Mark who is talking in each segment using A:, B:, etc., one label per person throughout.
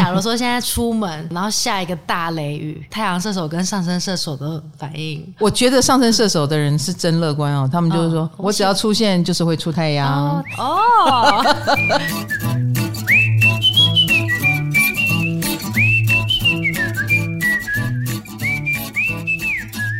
A: 假如说现在出门，然后下一个大雷雨，太阳射手跟上升射手的反应，
B: 我觉得上升射手的人是真乐观哦。他们就是说、哦、我只要出现，就是会出太阳哦。哦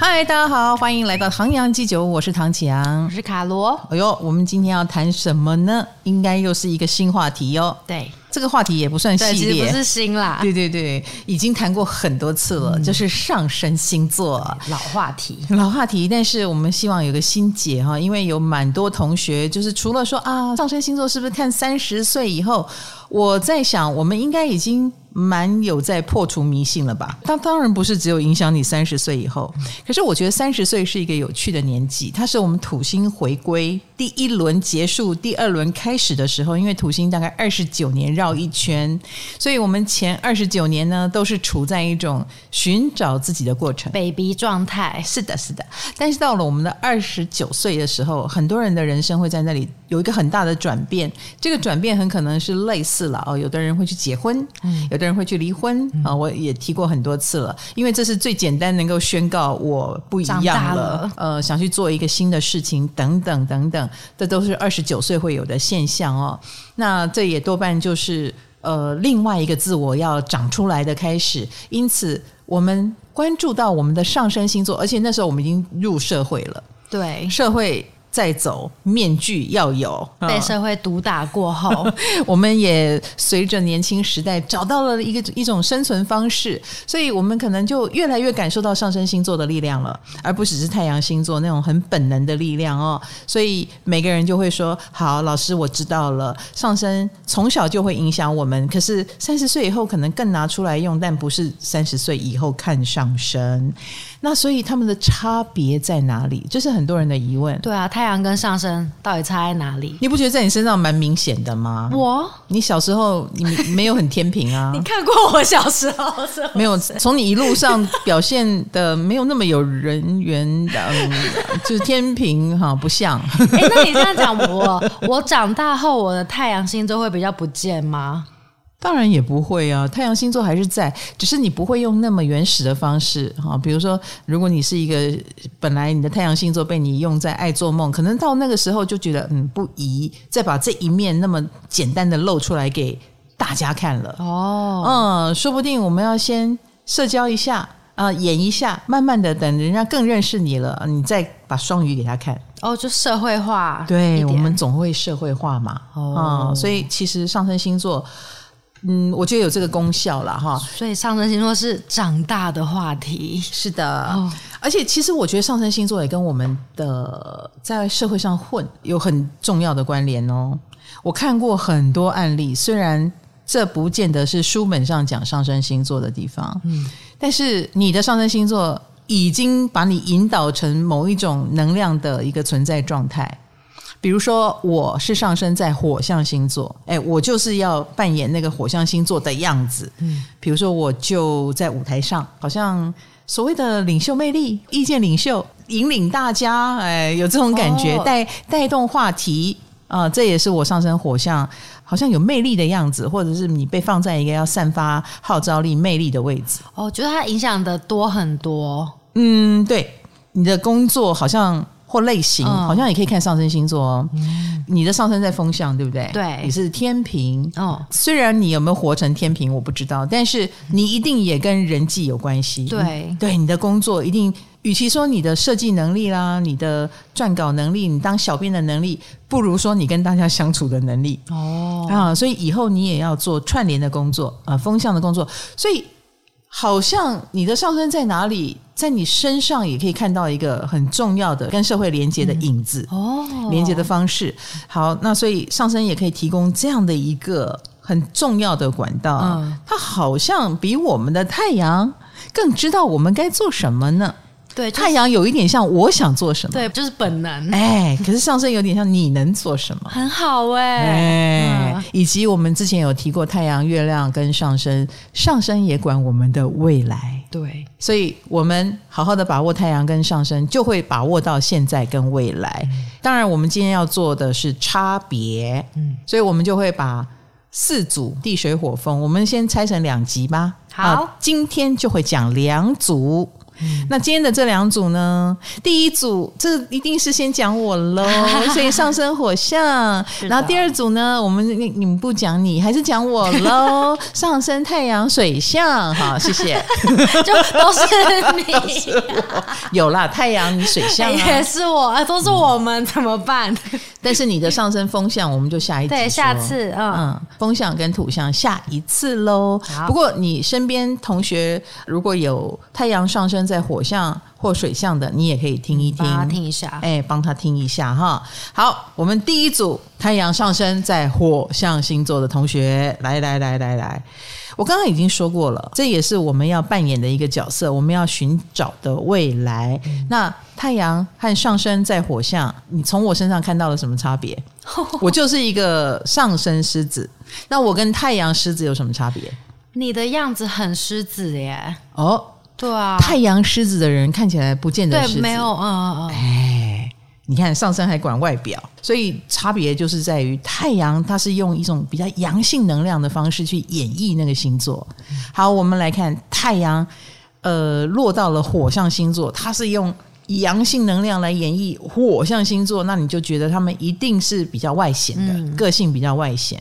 B: 嗨，大家好，欢迎来到唐阳鸡酒屋，我是唐启阳，
A: 我是卡罗。
B: 哎呦，我们今天要谈什么呢？应该又是一个新话题哟。
A: 对。
B: 这个话题也不算系列，
A: 其实不是新啦。
B: 对对对，已经谈过很多次了，嗯、就是上升星座
A: 老话题，
B: 老话题。但是我们希望有个新解哈，因为有蛮多同学就是除了说啊，上升星座是不是看三十岁以后？我在想，我们应该已经蛮有在破除迷信了吧？当当然不是只有影响你三十岁以后，可是我觉得三十岁是一个有趣的年纪，它是我们土星回归第一轮结束、第二轮开始的时候，因为土星大概二十九年绕一圈，所以我们前二十九年呢都是处在一种寻找自己的过程
A: ，baby 状态。
B: 是的，是的。但是到了我们的二十九岁的时候，很多人的人生会在那里有一个很大的转变，这个转变很可能是类似。了哦，有的人会去结婚，嗯，有的人会去离婚啊，嗯，我也提过很多次了，因为这是最简单能够宣告我不一样了，了呃，想去做一个新的事情，等等等等，这都是二十九岁会有的现象哦。那这也多半就是呃另外一个自我要长出来的开始，因此我们关注到我们的上升星座，而且那时候我们已经入社会了，
A: 对
B: 社会。再走，面具要有。
A: 被社会毒打过后，
B: 我们也随着年轻时代找到了一个一种生存方式，所以我们可能就越来越感受到上升星座的力量了，而不只是太阳星座那种很本能的力量哦。所以每个人就会说：“好，老师，我知道了。上升从小就会影响我们，可是三十岁以后可能更拿出来用，但不是三十岁以后看上升。那所以他们的差别在哪里？这是很多人的疑问。
A: 对啊，太阳跟上升到底差在哪里？
B: 你不觉得在你身上蛮明显的吗？
A: 我，
B: 你小时候你没有很天平啊？
A: 你看过我小时候是是？
B: 没有，从你一路上表现的没有那么有人缘的，嗯、就是天平哈，不像。
A: 哎，那你这样讲，我我长大后我的太阳星座会比较不见吗？
B: 当然也不会啊，太阳星座还是在，只是你不会用那么原始的方式哈。比如说，如果你是一个本来你的太阳星座被你用在爱做梦，可能到那个时候就觉得嗯不宜再把这一面那么简单的露出来给大家看了哦。嗯，说不定我们要先社交一下啊、呃，演一下，慢慢的等人家更认识你了，你再把双鱼给他看
A: 哦，就社会化。
B: 对，我们总会社会化嘛。哦、嗯，所以其实上升星座。嗯，我觉得有这个功效了哈，
A: 所以上升星座是长大的话题，
B: 是的，哦、而且其实我觉得上升星座也跟我们的在社会上混有很重要的关联哦。我看过很多案例，虽然这不见得是书本上讲上升星座的地方，嗯，但是你的上升星座已经把你引导成某一种能量的一个存在状态。比如说，我是上升在火象星座，哎，我就是要扮演那个火象星座的样子。嗯，比如说，我就在舞台上，好像所谓的领袖魅力、意见领袖，引领大家，哎，有这种感觉，哦、带带动话题啊、呃，这也是我上升火象，好像有魅力的样子，或者是你被放在一个要散发号召力、魅力的位置。
A: 哦，我觉得它影响的多很多。
B: 嗯，对，你的工作好像。或类型，好像也可以看上升星座哦。嗯、你的上升在风象，对不对？
A: 对，
B: 你是天平。哦，虽然你有没有活成天平，我不知道，但是你一定也跟人际有关系。
A: 对，
B: 对，你的工作一定，与其说你的设计能力啦，你的撰稿能力，你当小编的能力，不如说你跟大家相处的能力。哦，啊，所以以后你也要做串联的工作啊、呃，风向的工作。所以。好像你的上升在哪里，在你身上也可以看到一个很重要的跟社会连接的影子、嗯、哦，连接的方式。好，那所以上升也可以提供这样的一个很重要的管道。嗯，它好像比我们的太阳更知道我们该做什么呢？
A: 对，
B: 太阳有一点像我想做什么，
A: 对，就是本能。
B: 哎，可是上升有点像你能做什么，
A: 很好哎。
B: 哎，嗯、以及我们之前有提过，太阳、月亮跟上升，上升也管我们的未来。
A: 对，
B: 所以我们好好的把握太阳跟上升，就会把握到现在跟未来。嗯、当然，我们今天要做的是差别。嗯，所以我们就会把四组地水火风，我们先拆成两集吧。
A: 好，
B: 啊，今天就会讲两组。那今天的这两组呢？第一组这一定是先讲我喽，所以上升火象。然后第二组呢，我们你你们不讲你，还是讲我喽，上升太阳水象。好，谢谢，
A: 就都是你，
B: 都是我。有啦，太阳你水象、啊、
A: 也是我，都是我们，怎么办？
B: 但是你的上升风象，我们就下一次。
A: 对，下次嗯
B: 嗯，风象跟土象下一次喽。不过你身边同学如果有太阳上升在火象或水象的，你也可以听一
A: 听，听一下，
B: 哎，帮他听一下哈。好，我们第一组太阳上升在火象星座的同学，来来来来来，我刚刚已经说过了，这也是我们要扮演的一个角色，我们要寻找的未来。嗯、那太阳和上升在火象，你从我身上看到了什么差别？我就是一个上升狮子，那我跟太阳狮子有什么差别？
A: 你的样子很狮子耶，
B: 哦。
A: 对啊，
B: 太阳狮子的人看起来不见得狮子，
A: 对，没有，嗯嗯嗯，
B: 哎，你看上升还管外表，所以差别就是在于太阳它是用一种比较阳性能量的方式去演绎那个星座。好，我们来看太阳，呃，落到了火象星座，它是用阳性能量来演绎火象星座，那你就觉得他们一定是比较外显的，嗯、个性比较外显。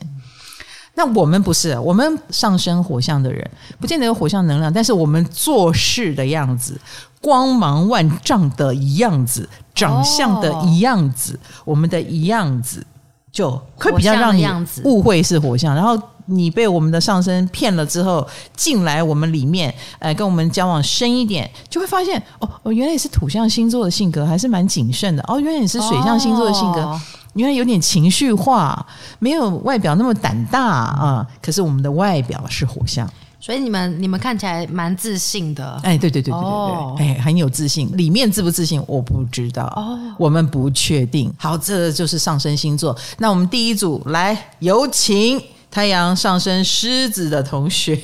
B: 那我们不是，我们上升火象的人，不见得有火象能量，但是我们做事的样子，光芒万丈的一样子，长相的一样子，哦、我们的一样子，就会比较让你误会是火象，然后你被我们的上身骗了之后，进来我们里面，呃，跟我们交往深一点，就会发现，哦，哦，原来是土象星座的性格，还是蛮谨慎的，哦，原来你是水象星座的性格。哦因为有点情绪化，没有外表那么胆大啊。可是我们的外表是火象，
A: 所以你们你们看起来蛮自信的。
B: 哎，对对对对对对，哦、哎，很有自信。里面自不自信我不知道，哦、我们不确定。好，这就是上升星座。那我们第一组来，有请太阳上升狮子的同学，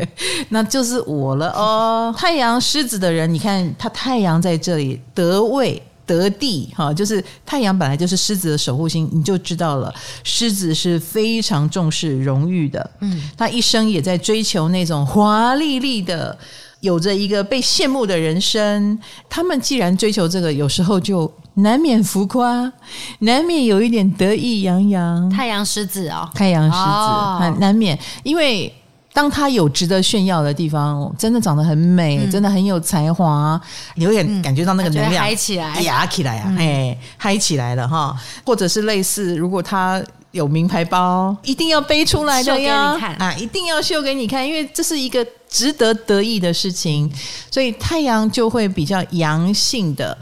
B: 那就是我了哦。太阳狮子的人，你看他太阳在这里得位。得地哈，就是太阳本来就是狮子的守护星，你就知道了。狮子是非常重视荣誉的，嗯，他一生也在追求那种华丽丽的，有着一个被羡慕的人生。他们既然追求这个，有时候就难免浮夸，难免有一点得意洋洋。
A: 太阳狮子哦，
B: 太阳狮子，哦、难免因为。当他有值得炫耀的地方，真的长得很美，嗯、真的很有才华，你有点感觉到那个能量
A: 嗨起来，
B: 呀起来啊，哎、嗯，嗨起来了哈。或者是类似，如果他有名牌包，一定要背出来的呀，啊，一定要秀给你看，因为这是一个值得得意的事情，所以太阳就会比较阳性的，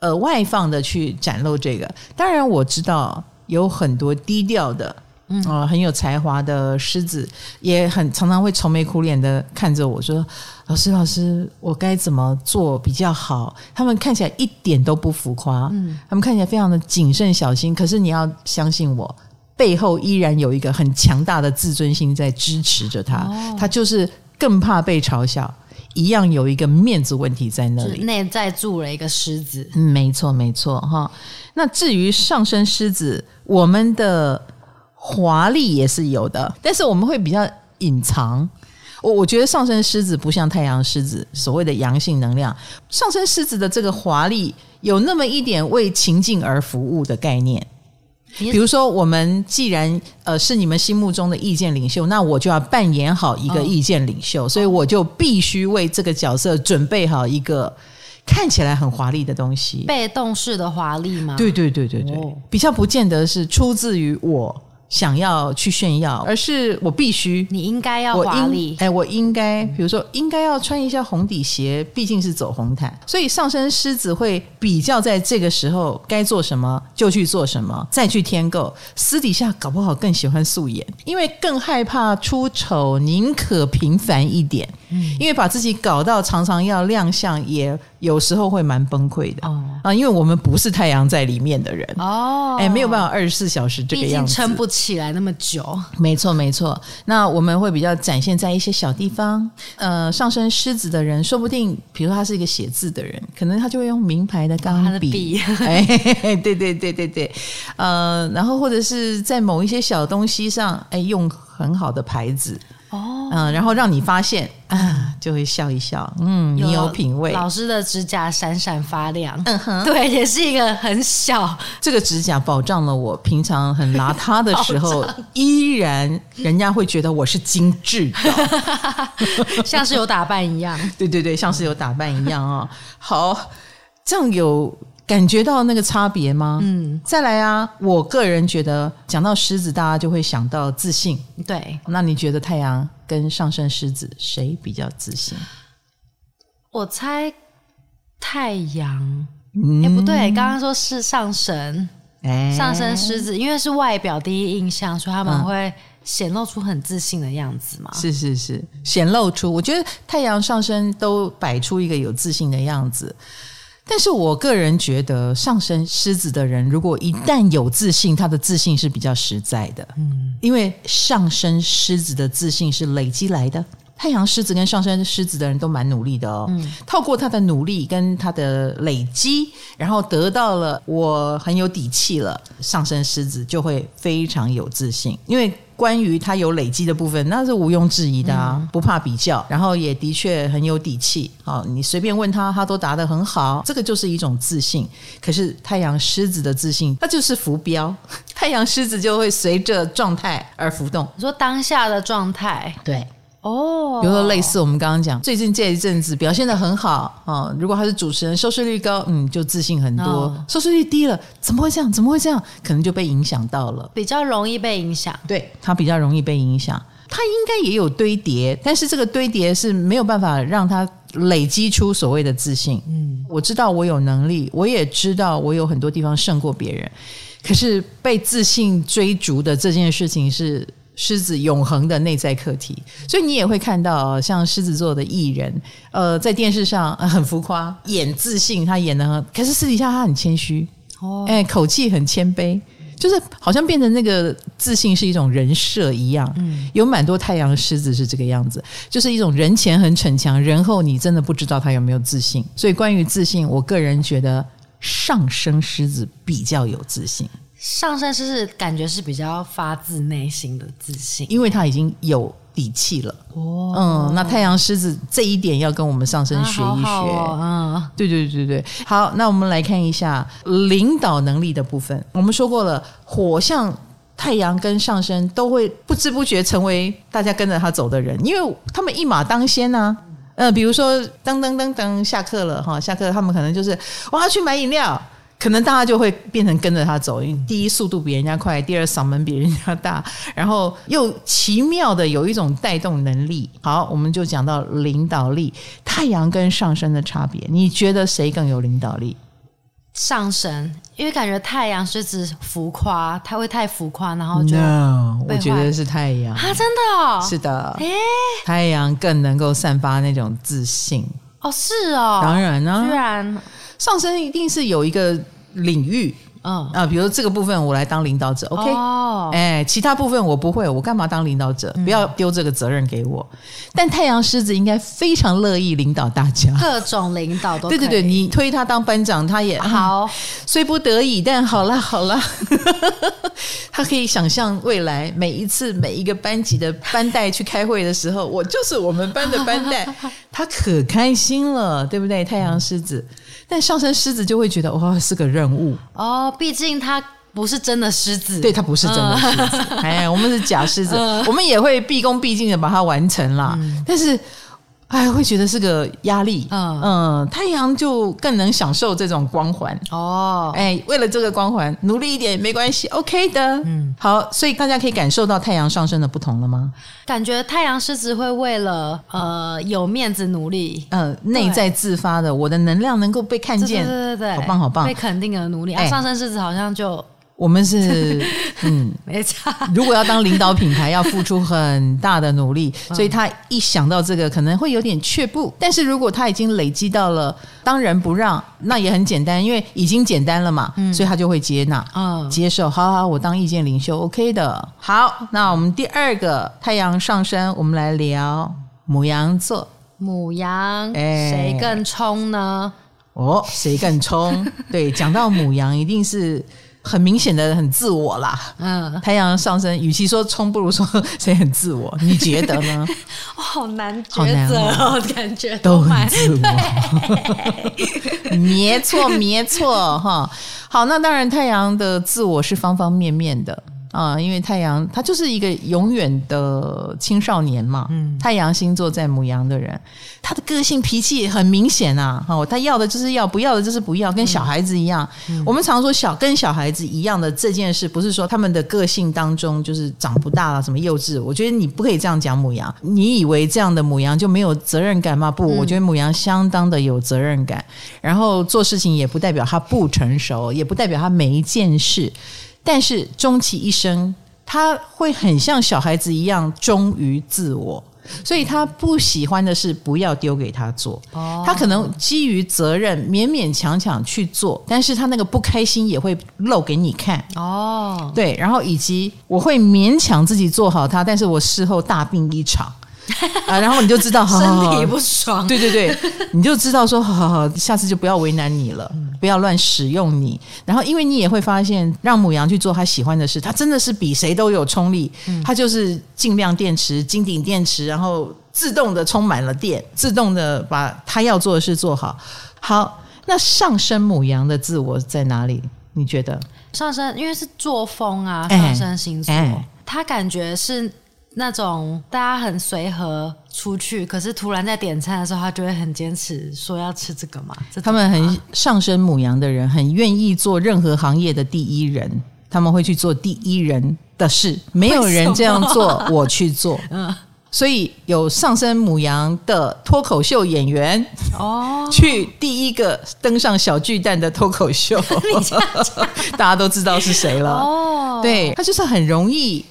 B: 呃，外放的去展露这个。当然，我知道有很多低调的。嗯、呃，很有才华的狮子也很常常会愁眉苦脸的看着我说：“老师，老师，我该怎么做比较好？”他们看起来一点都不浮夸，嗯，他们看起来非常的谨慎小心。可是你要相信我，背后依然有一个很强大的自尊心在支持着他。哦、他就是更怕被嘲笑，一样有一个面子问题在那里，
A: 内在住了一个狮子。
B: 嗯，没错，没错，哈。那至于上升狮子，我们的。华丽也是有的，但是我们会比较隐藏。我我觉得上升狮子不像太阳狮子所谓的阳性能量，上升狮子的这个华丽有那么一点为情境而服务的概念。比如说，我们既然呃是你们心目中的意见领袖，那我就要扮演好一个意见领袖，哦、所以我就必须为这个角色准备好一个看起来很华丽的东西。
A: 被动式的华丽吗？
B: 对对对对对，哦、比较不见得是出自于我。想要去炫耀，而是我必须，
A: 你应该要华丽。
B: 哎，我应该，比如说，应该要穿一下红底鞋，毕竟是走红毯。所以上升狮子会比较在这个时候该做什么就去做什么，再去添购。私底下搞不好更喜欢素颜，因为更害怕出丑，宁可平凡一点。嗯，因为把自己搞到常常要亮相，也有时候会蛮崩溃的。哦啊，因为我们不是太阳在里面的人哦，哎，没有办法二十四小时这个样子，
A: 撑不起来那么久。
B: 没错，没错。那我们会比较展现在一些小地方。呃，上升狮子的人，说不定，比如说他是一个写字的人，可能他就会用名牌的钢笔。哎，对对对对对。呃，然后或者是在某一些小东西上，哎，用很好的牌子。
A: 哦，
B: 嗯，然后让你发现啊，就会笑一笑，嗯，你有品味。
A: 老师的指甲闪闪发亮，
B: 嗯哼，
A: 对，也是一个很小。
B: 这个指甲保障了我平常很邋遢的时候，依然人家会觉得我是精致的，
A: 像是有打扮一样。
B: 对对对，像是有打扮一样啊、哦。好，这样有。感觉到那个差别吗？嗯，再来啊！我个人觉得，讲到狮子，大家就会想到自信。
A: 对，
B: 那你觉得太阳跟上升狮子谁比较自信？
A: 我猜太阳。嗯，欸，不对，刚刚说是上升，欸，上升狮子，因为是外表第一印象，所以他们会显露出很自信的样子嘛。
B: 是是是，显露出。我觉得太阳上升都摆出一个有自信的样子。但是我个人觉得，上升狮子的人，如果一旦有自信，他的自信是比较实在的。嗯，因为上升狮子的自信是累积来的。太阳狮子跟上升狮子的人都蛮努力的哦。嗯，透过他的努力跟他的累积，然后得到了我很有底气了。上升狮子就会非常有自信，因为。关于他有累积的部分，那是毋庸置疑的啊，嗯、不怕比较，然后也的确很有底气。好，你随便问他，他都答得很好，这个就是一种自信。可是太阳狮子的自信，它就是浮标，太阳狮子就会随着状态而浮动。
A: 你说当下的状态，
B: 对。哦，比如说类似我们刚刚讲，最近这一阵子表现的很好啊。如果他是主持人，收视率高，嗯，就自信很多；哦、收视率低了，怎么会这样？怎么会这样？可能就被影响到了，
A: 比较容易被影响。
B: 对，他比较容易被影响，他应该也有堆叠，但是这个堆叠是没有办法让他累积出所谓的自信。嗯，我知道我有能力，我也知道我有很多地方胜过别人，可是被自信追逐的这件事情是。狮子永恒的内在课题，所以你也会看到像狮子座的艺人，呃，在电视上很浮夸，演自信，他演的很，可是私底下他很谦虚，哦，哎，口气很谦卑，就是好像变成那个自信是一种人设一样。嗯，有蛮多太阳狮子是这个样子，就是一种人前很逞强，人后你真的不知道他有没有自信。所以关于自信，我个人觉得上升狮子比较有自信。
A: 上升狮子感觉是比较发自内心的自信，
B: 因为他已经有底气了。哦，嗯，那太阳狮子这一点要跟我们上升学一学。嗯、啊哦嗯，对对对对，好，那我们来看一下领导能力的部分。我们说过了，火象太阳跟上升都会不知不觉成为大家跟着他走的人，因为他们一马当先呐、啊。嗯、呃，比如说噔噔噔噔下课了哈，下课他们可能就是我要去买饮料。可能大家就会变成跟着他走，因为第一速度比人家快，第二嗓门比人家大，然后又奇妙的有一种带动能力。好，我们就讲到领导力，太阳跟上升的差别，你觉得谁更有领导力？
A: 上升，因为感觉太阳是指浮夸，他会太浮夸，然后就
B: no, 我觉得是太阳。
A: 啊，真的哦，
B: 是的，诶？太阳更能够散发那种自信。
A: 哦，是哦，
B: 当然呢，
A: 居然。
B: 上升一定是有一个。领域，嗯啊，比如这个部分我来当领导者，OK，哦，哎，其他部分我不会，我干嘛当领导者？不要丢这个责任给我。但太阳狮子应该非常乐意领导大家，
A: 各种领导都。
B: 对对对，你推他当班长，他也
A: 好，
B: 虽不得已，但好了好了，他可以想象未来每一次每一个班级的班代去开会的时候，我就是我们班的班代，他可开心了，对不对？太阳狮子。但上升狮子就会觉得哇，是个任务。
A: 哦，毕竟他不是真的狮子，
B: 对，它不是真的狮子，嗯、哎，我们是假狮子，嗯、我们也会毕恭毕敬的把它完成啦，嗯、但是。哎，会觉得是个压力。嗯嗯，太阳就更能享受这种光环哦。哎，为了这个光环，努力一点也没关系，OK 的。嗯，好，所以大家可以感受到太阳上升的不同了吗？
A: 感觉太阳狮子会为了呃有面子努力，
B: 呃内在自发的，我的能量能够被看见，
A: 对对对，
B: 好棒好棒，
A: 被肯定的努力。啊，上升狮子好像就。
B: 我们是 嗯，
A: 没错。
B: 如果要当领导品牌，要付出很大的努力，所以他一想到这个，可能会有点却步。但是如果他已经累积到了当仁不让，那也很简单，因为已经简单了嘛，所以他就会接纳，嗯，接受。好好，我当意见领袖，OK 的。好，那我们第二个太阳上升，我们来聊母羊座。
A: 母羊，谁更冲呢？
B: 哦，谁更冲？对，讲到母羊，一定是。很明显的很自我啦。嗯，太阳上升，与其说冲，不如说谁很自我？你觉得呢？
A: 我 好难抉择哦，感觉
B: 都很自我。没错，没错，哈。好，那当然，太阳的自我是方方面面的。啊，因为太阳他就是一个永远的青少年嘛。嗯，太阳星座在母羊的人，他的个性脾气很明显啊。哦，他要的就是要，不要的就是不要，跟小孩子一样。嗯，我们常说小跟小孩子一样的这件事，不是说他们的个性当中就是长不大了，什么幼稚。我觉得你不可以这样讲母羊。你以为这样的母羊就没有责任感吗？不，我觉得母羊相当的有责任感。然后做事情也不代表他不成熟，也不代表他每一件事。但是终其一生，他会很像小孩子一样忠于自我，所以他不喜欢的事不要丢给他做。他可能基于责任勉勉强强去做，但是他那个不开心也会露给你看。哦，对，然后以及我会勉强自己做好它，但是我事后大病一场。啊，然后你就知道，好好好，
A: 身体不爽。
B: 对对对，你就知道说，好好好，下次就不要为难你了，嗯、不要乱使用你。然后，因为你也会发现，让母羊去做他喜欢的事，他真的是比谁都有冲力。嗯、他就是尽量电池、金顶电池，然后自动的充满了电，自动的把他要做的事做好。好，那上升母羊的自我在哪里？你觉得？
A: 上升因为是作风啊，上升星座，他感觉是。那种大家很随和出去，可是突然在点餐的时候，他就会很坚持说要吃这个嘛。
B: 他们很上升母羊的人，很愿意做任何行业的第一人，他们会去做第一人的事，没有人这样做，我去做。嗯，所以有上升母羊的脱口秀演员哦，去第一个登上小巨蛋的脱口秀，大家都知道是谁了。哦，对，他就是很容易。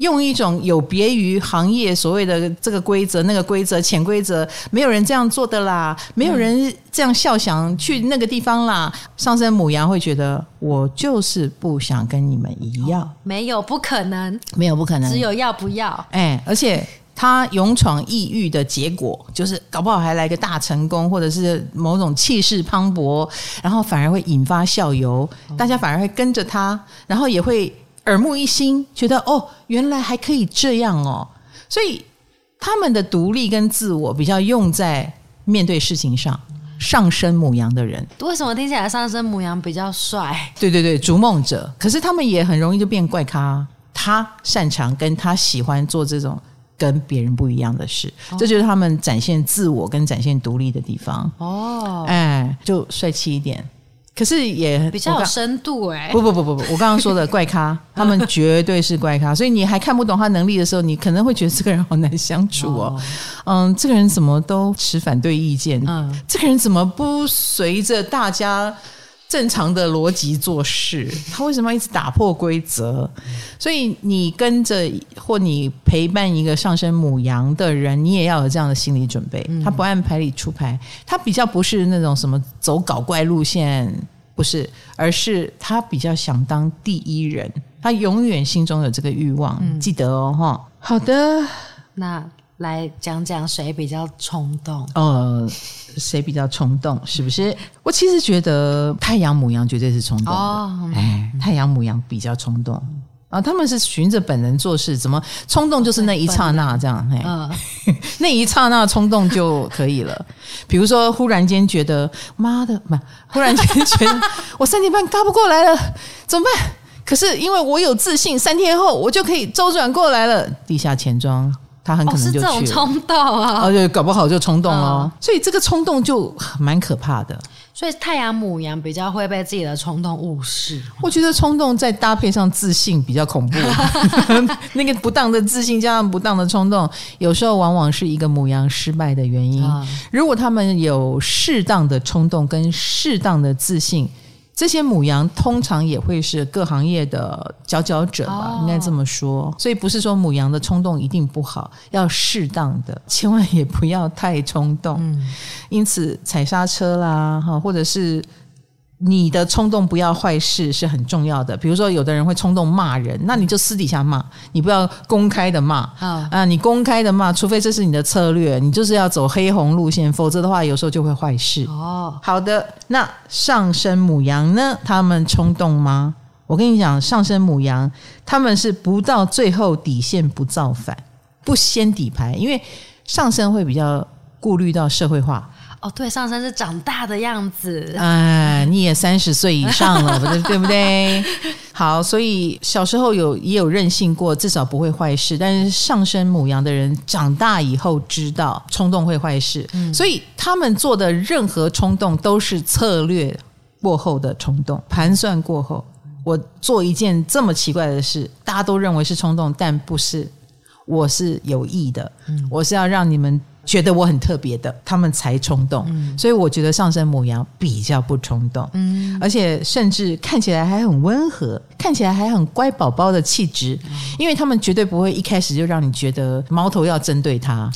B: 用一种有别于行业所谓的这个规则、那个规则、潜规则，没有人这样做的啦，没有人这样笑想去那个地方啦。上升母羊会觉得，我就是不想跟你们一样，哦、
A: 没有不可能，
B: 没有不可能，
A: 只有要不要。
B: 哎，而且他勇闯异域的结果，就是搞不好还来个大成功，或者是某种气势磅礴，然后反而会引发效尤，大家反而会跟着他，然后也会。耳目一新，觉得哦，原来还可以这样哦，所以他们的独立跟自我比较用在面对事情上。上升母羊的人，
A: 为什么听起来上升母羊比较帅？
B: 对对对，逐梦者。可是他们也很容易就变怪咖。他擅长跟他喜欢做这种跟别人不一样的事，哦、这就是他们展现自我跟展现独立的地方。哦，哎，就帅气一点。可是也
A: 比较有深度哎、欸！
B: 不不不不不，我刚刚说的怪咖，他们绝对是怪咖，所以你还看不懂他能力的时候，你可能会觉得这个人好难相处哦。哦嗯，这个人怎么都持反对意见？嗯，这个人怎么不随着大家正常的逻辑做事？他为什么要一直打破规则？所以你跟着或你陪伴一个上升母羊的人，你也要有这样的心理准备。他不按牌理出牌，他比较不是那种什么走搞怪路线。不是，而是他比较想当第一人，他永远心中有这个欲望，嗯、记得哦，哈。好的，
A: 那来讲讲谁比较冲动？
B: 呃，谁比较冲动？是不是？我其实觉得太阳母羊绝对是冲动的，哦、哎，太阳母羊比较冲动。啊，他们是循着本能做事，怎么冲动就是那一刹那这样，嘿，嗯、那一刹那冲动就可以了。比如说，忽然间觉得妈的，不，忽然间觉得我三点半嘎不过来了，怎么办？可是因为我有自信，三天后我就可以周转过来了。地下钱庄，他很可能就去了。
A: 哦、是这种冲动啊，
B: 而且搞不好就冲动哦。嗯、所以这个冲动就蛮可怕的。
A: 所以太阳母羊比较会被自己的冲动误事。
B: 我觉得冲动再搭配上自信比较恐怖。那个不当的自信加上不当的冲动，有时候往往是一个母羊失败的原因。如果他们有适当的冲动跟适当的自信。这些母羊通常也会是各行业的佼佼者吧，应该这么说。所以不是说母羊的冲动一定不好，要适当的，千万也不要太冲动。因此踩刹车啦，哈，或者是。你的冲动不要坏事是很重要的。比如说，有的人会冲动骂人，那你就私底下骂，你不要公开的骂。啊、哦，你公开的骂，除非这是你的策略，你就是要走黑红路线，否则的话，有时候就会坏事。哦，好的。那上升母羊呢？他们冲动吗？我跟你讲，上升母羊他们是不到最后底线不造反，不掀底牌，因为上升会比较顾虑到社会化。
A: 哦，对，上升是长大的样子。
B: 哎，你也三十岁以上了，对，不对？好，所以小时候有也有任性过，至少不会坏事。但是上升母羊的人长大以后知道冲动会坏事，嗯，所以他们做的任何冲动都是策略过后的冲动，盘算过后。我做一件这么奇怪的事，大家都认为是冲动，但不是，我是有意的，嗯，我是要让你们。觉得我很特别的，他们才冲动，嗯、所以我觉得上升母羊比较不冲动，嗯，而且甚至看起来还很温和，看起来还很乖宝宝的气质，嗯、因为他们绝对不会一开始就让你觉得矛头要针对他，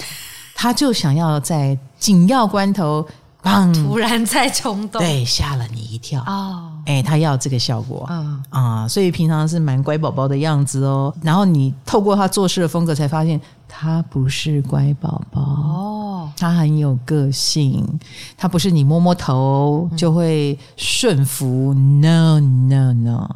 B: 他就想要在紧要关头，砰，
A: 突然在冲动，
B: 对，吓了你一跳。哦，哎，他要这个效果，嗯。啊，所以平常是蛮乖宝宝的样子哦，然后你透过他做事的风格才发现。他不是乖宝宝。哦，他很有个性，他不是你摸摸头就会顺服。嗯、No No. No。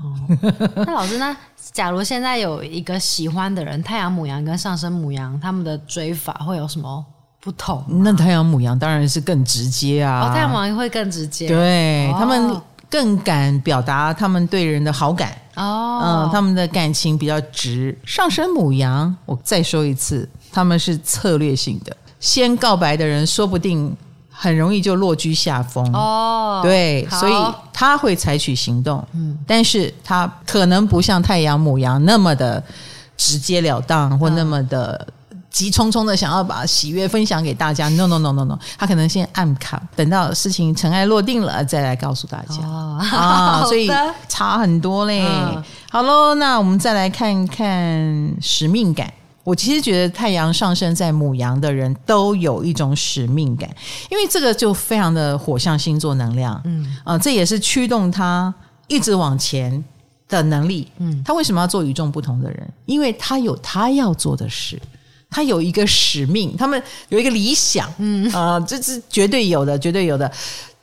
A: 那老师，呢假如现在有一个喜欢的人，太阳母羊跟上升母羊，他们的追法会有什么不同？
B: 那太阳母羊当然是更直接啊，
A: 哦、太阳牡羊会更直接，
B: 对、哦、他们更敢表达他们对人的好感。哦，嗯，他们的感情比较直。上升母羊，我再说一次，他们是策略性的。先告白的人，说不定很容易就落居下风。哦，对，所以他会采取行动。嗯，但是他可能不像太阳母羊那么的直截了当，或那么的。急匆匆的想要把喜悦分享给大家，no no no no no，他可能先按卡，等到事情尘埃落定了再来告诉大家、哦、啊，所以差很多嘞。嗯、好喽，那我们再来看看使命感。我其实觉得太阳上升在母羊的人都有一种使命感，因为这个就非常的火象星座能量，嗯啊，这也是驱动他一直往前的能力。嗯，他为什么要做与众不同的人？因为他有他要做的事。他有一个使命，他们有一个理想，嗯啊、呃，这是绝对有的，绝对有的。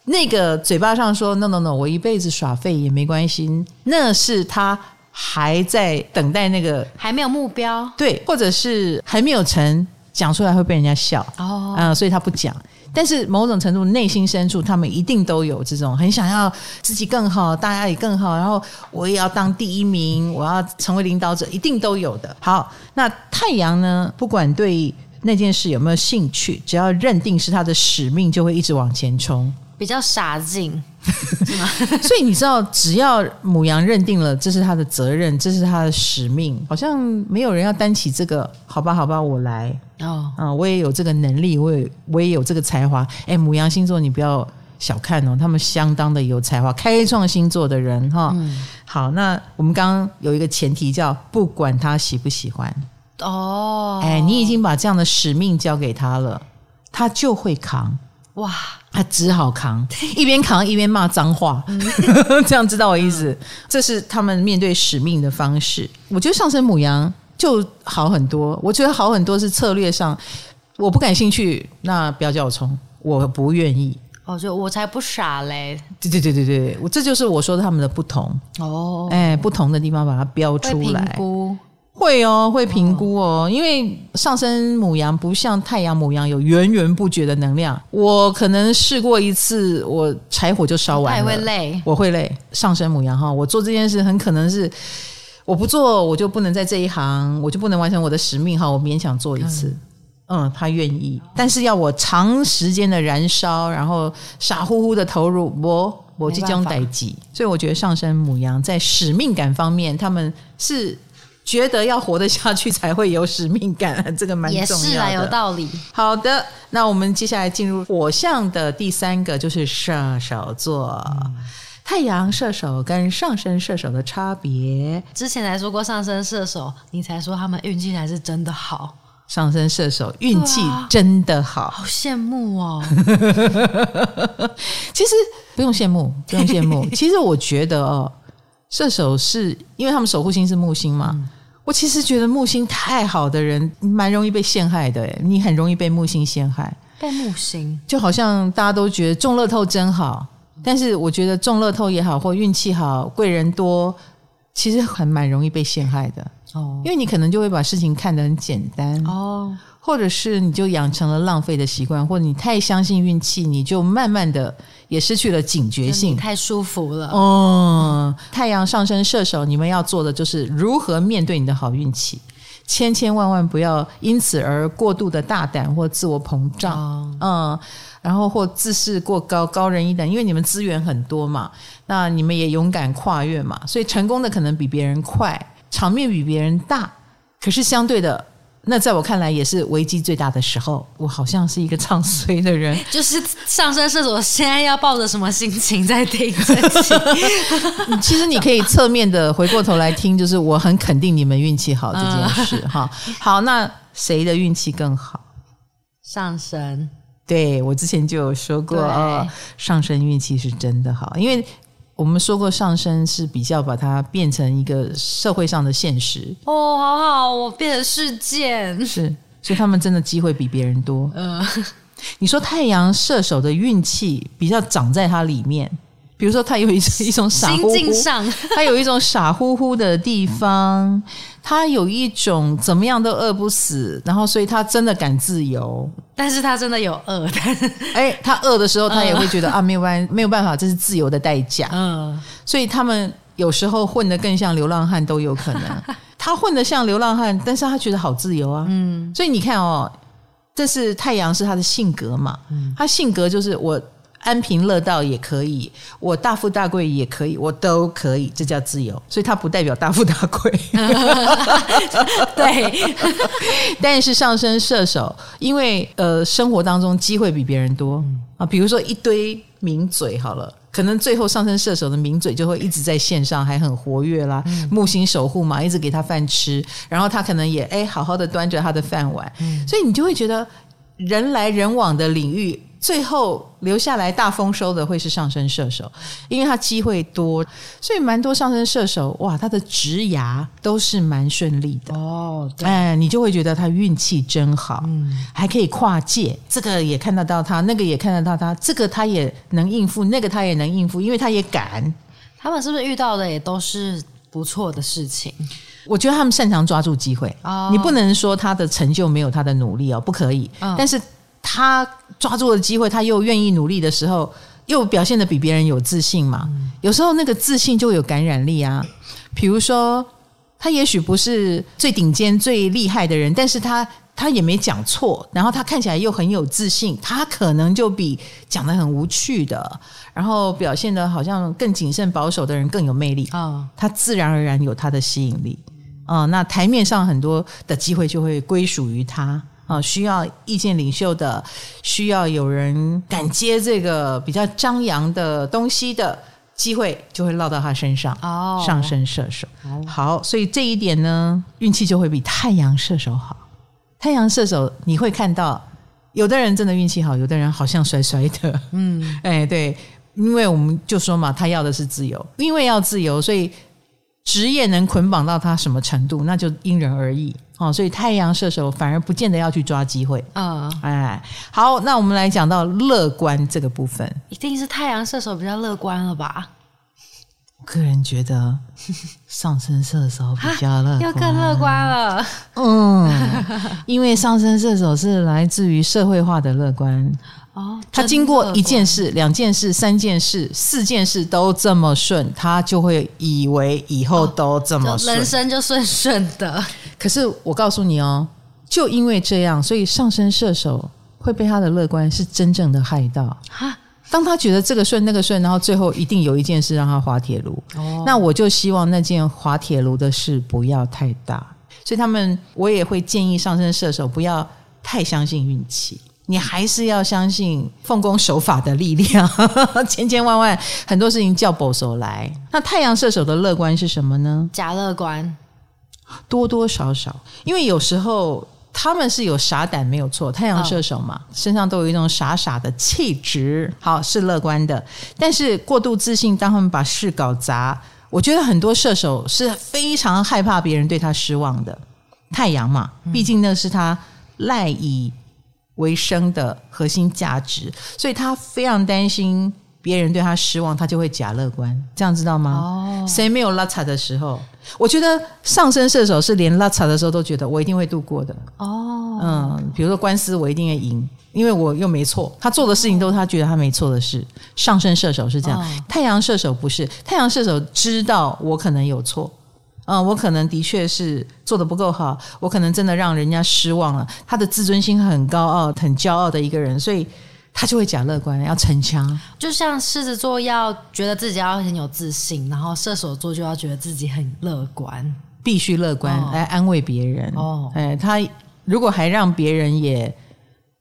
B: 那个嘴巴上说 “no no no”，我一辈子耍废也没关系，那是他还在等待那个
A: 还没有目标，
B: 对，或者是还没有成，讲出来会被人家笑哦，嗯、呃，所以他不讲。但是某种程度，内心深处，他们一定都有这种很想要自己更好，大家也更好，然后我也要当第一名，我要成为领导者，一定都有的。好，那太阳呢？不管对那件事有没有兴趣，只要认定是他的使命，就会一直往前冲。
A: 比较傻劲？
B: 所以你知道，只要母羊认定了这是他的责任，这是他的使命，好像没有人要担起这个。好吧，好吧，我来。哦，啊，我也有这个能力，我也我也有这个才华。哎，母羊星座你不要小看哦，他们相当的有才华，开创星座的人哈。嗯、好，那我们刚刚有一个前提叫不管他喜不喜欢哦。哎，你已经把这样的使命交给他了，他就会扛。哇，他只好扛，一边扛一边骂脏话，嗯、这样知道我意思？嗯、这是他们面对使命的方式。我觉得上升母羊就好很多，我觉得好很多是策略上，我不感兴趣，那不要叫我冲，我不愿意。
A: 哦，就我才不傻嘞！
B: 对对对对对，我这就是我说的他们的不同。哦，哎，不同的地方把它标出来。会哦，会评估哦，因为上升母羊不像太阳母羊有源源不绝的能量。我可能试过一次，我柴火就烧完了。
A: 会累，
B: 我会累。上升母羊哈，我做这件事很可能是我不做，我就不能在这一行，我就不能完成我的使命哈。我勉强做一次，嗯，嗯，他愿意，但是要我长时间的燃烧，然后傻乎乎的投入，我我即将待机。所以我觉得上升母羊在使命感方面，他们是。觉得要活得下去才会有使命感，这个蛮重要的。也
A: 是啊，有道理。
B: 好的，那我们接下来进入火象的第三个，就是射手座。嗯、太阳射手跟上升射手的差别，
A: 之前才说过上升射手，你才说他们运气才是真的好。
B: 上升射手运气真的好，啊、
A: 好羡慕哦。
B: 其实不用羡慕，不用羡慕。其实我觉得哦，射手是因为他们守护星是木星嘛。嗯。我其实觉得木星太好的人蛮容易被陷害的，你很容易被木星陷害。
A: 被木星。
B: 就好像大家都觉得中乐透真好，但是我觉得中乐透也好，或运气好、贵人多，其实还蛮容易被陷害的哦，因为你可能就会把事情看得很简单。哦，或者是你就养成了浪费的习惯，或者你太相信运气，你就慢慢的也失去了警觉性，
A: 太舒服了
B: 哦。太阳上升射手，你们要做的就是如何面对你的好运气，千千万万不要因此而过度的大胆或自我膨胀，哦、嗯。然后或自视过高，高人一等，因为你们资源很多嘛，那你们也勇敢跨越嘛，所以成功的可能比别人快，场面比别人大。可是相对的，那在我看来也是危机最大的时候。我好像是一个唱衰的人，
A: 就是上升射手，现在要抱着什么心情在听？
B: 其实你可以侧面的回过头来听，就是我很肯定你们运气好这件事哈。好，那谁的运气更好？
A: 上升。
B: 对，我之前就有说过，哦，上升运气是真的好，因为我们说过上升是比较把它变成一个社会上的现实。
A: 哦，好好，我变成事件
B: 是，所以他们真的机会比别人多。嗯，你说太阳射手的运气比较长在它里面。比如说，他有一种一种傻乎乎，他有一种傻乎乎的地方，他有一种怎么样都饿不死，然后所以他真的敢自由，
A: 但是他真的有饿，但是
B: 哎，他饿的时候，他也会觉得、呃、啊，没有办没有办法，这是自由的代价。嗯、呃，所以他们有时候混得更像流浪汉都有可能。他混得像流浪汉，但是他觉得好自由啊。嗯，所以你看哦，这是太阳是他的性格嘛，嗯他性格就是我。安贫乐道也可以，我大富大贵也可以，我都可以，这叫自由。所以它不代表大富大贵。
A: 对，
B: 但是上升射手，因为呃，生活当中机会比别人多啊，比如说一堆名嘴好了，可能最后上升射手的名嘴就会一直在线上，还很活跃啦，木星守护嘛，一直给他饭吃，然后他可能也哎好好的端着他的饭碗，所以你就会觉得人来人往的领域。最后留下来大丰收的会是上升射手，因为他机会多，所以蛮多上升射手哇，他的职涯都是蛮顺利的哦。哎，你就会觉得他运气真好，嗯，还可以跨界，这个也看得到他，那个也看得到他，这个他也能应付，那个他也能应付，因为他也敢。
A: 他们是不是遇到的也都是不错的事情？
B: 我觉得他们擅长抓住机会哦。你不能说他的成就没有他的努力哦，不可以。哦，但是。他抓住了机会，他又愿意努力的时候，又表现得比别人有自信嘛。有时候那个自信就有感染力啊。比如说，他也许不是最顶尖、最厉害的人，但是他他也没讲错，然后他看起来又很有自信，他可能就比讲的很无趣的，然后表现的好像更谨慎保守的人更有魅力啊。他自然而然有他的吸引力啊。那台面上很多的机会就会归属于他。啊，需要意见领袖的，需要有人敢接这个比较张扬的东西的机会，就会落到他身上。哦，上升射手，好，所以这一点呢，运气就会比太阳射手好。太阳射手，你会看到有的人真的运气好，有的人好像衰衰的。嗯，哎，对，因为我们就说嘛，他要的是自由，因为要自由，所以职业能捆绑到他什么程度，那就因人而异。哦，所以太阳射手反而不见得要去抓机会啊！嗯、哎，好，那我们来讲到乐观这个部分，
A: 一定是太阳射手比较乐观了吧？
B: 我个人觉得上升射手比较乐观，
A: 又更乐观了。
B: 嗯，因为上升射手是来自于社会化的乐观。哦，他经过一件事、两件事、三件事、四件事都这么顺，他就会以为以后都这么顺，
A: 人生就顺顺的。
B: 可是我告诉你哦，就因为这样，所以上升射手会被他的乐观是真正的害到。哈，当他觉得这个顺那个顺，然后最后一定有一件事让他滑铁卢。哦，那我就希望那件滑铁卢的事不要太大。所以他们，我也会建议上升射手不要太相信运气。你还是要相信奉公守法的力量，千千万万很多事情叫保守来。那太阳射手的乐观是什么呢？
A: 假乐观，
B: 多多少少，因为有时候他们是有傻胆没有错，太阳射手嘛，哦、身上都有一种傻傻的气质，好，是乐观的。但是过度自信，当他们把事搞砸，我觉得很多射手是非常害怕别人对他失望的。太阳嘛，毕竟那是他赖以为生的核心价值，所以他非常担心别人对他失望，他就会假乐观，这样知道吗？哦，谁没有拉扯的时候？我觉得上升射手是连拉扯的时候都觉得我一定会度过的。哦，嗯，比如说官司我一定会赢，因为我又没错。他做的事情都是他觉得他没错的事。上升射手是这样，哦、太阳射手不是。太阳射手知道我可能有错，嗯，我可能的确是做的不够好，我可能真的让人家失望了。他的自尊心很高傲，很骄傲的一个人，所以。他就会假乐观，要逞强。就像狮子座要觉得自己要很有自信，然后射手座就要觉得自己很乐观，必须乐观来安慰别人。哦，哎，他如果还让别人也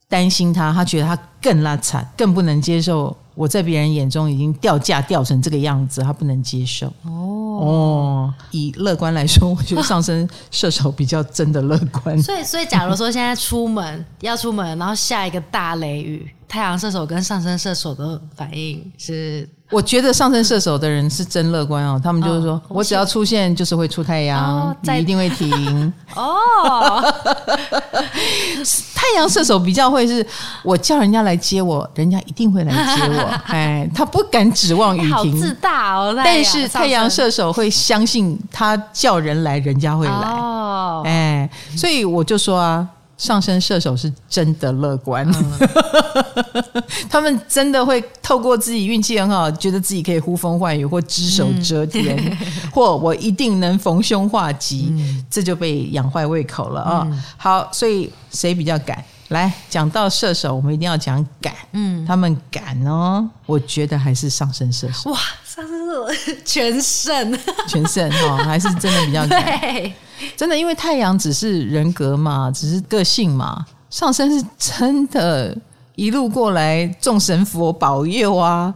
B: 担心他，他觉得他更拉惨，更不能接受。我在别人眼中已经掉价掉成这个样子，他不能接受。哦哦，以乐观来说，我觉得上升射手比较真的乐观。所以，所以假如说现在出门要出门，然后下一个大雷雨。太阳射手跟上升射手的反应是，我觉得上升射手的人是真乐观哦。他们就是说、哦、我只要出现就是会出太阳，哦、你一定会停哦。太阳射手比较会是，我叫人家来接我，人家一定会来接我。哎，他不敢指望雨停，好自大哦。但是太阳射手会相信他叫人来，人家会来。哦，哎，所以我就说啊。上升射手是真的乐观，嗯、他们真的会透过自己运气很好，觉得自己可以呼风唤雨或只手遮天，嗯、或我一定能逢凶化吉，嗯、这就被养坏胃口了啊！嗯、好，所以谁比较敢？来讲到射手，我们一定要讲敢。嗯，他们敢哦，我觉得还是上升射手。哇，上升射手全胜，全胜哈、哦，还是真的比较敢。对 真的，因为太阳只是人格嘛，只是个性嘛。上升是真的，一路过来众神佛保佑啊，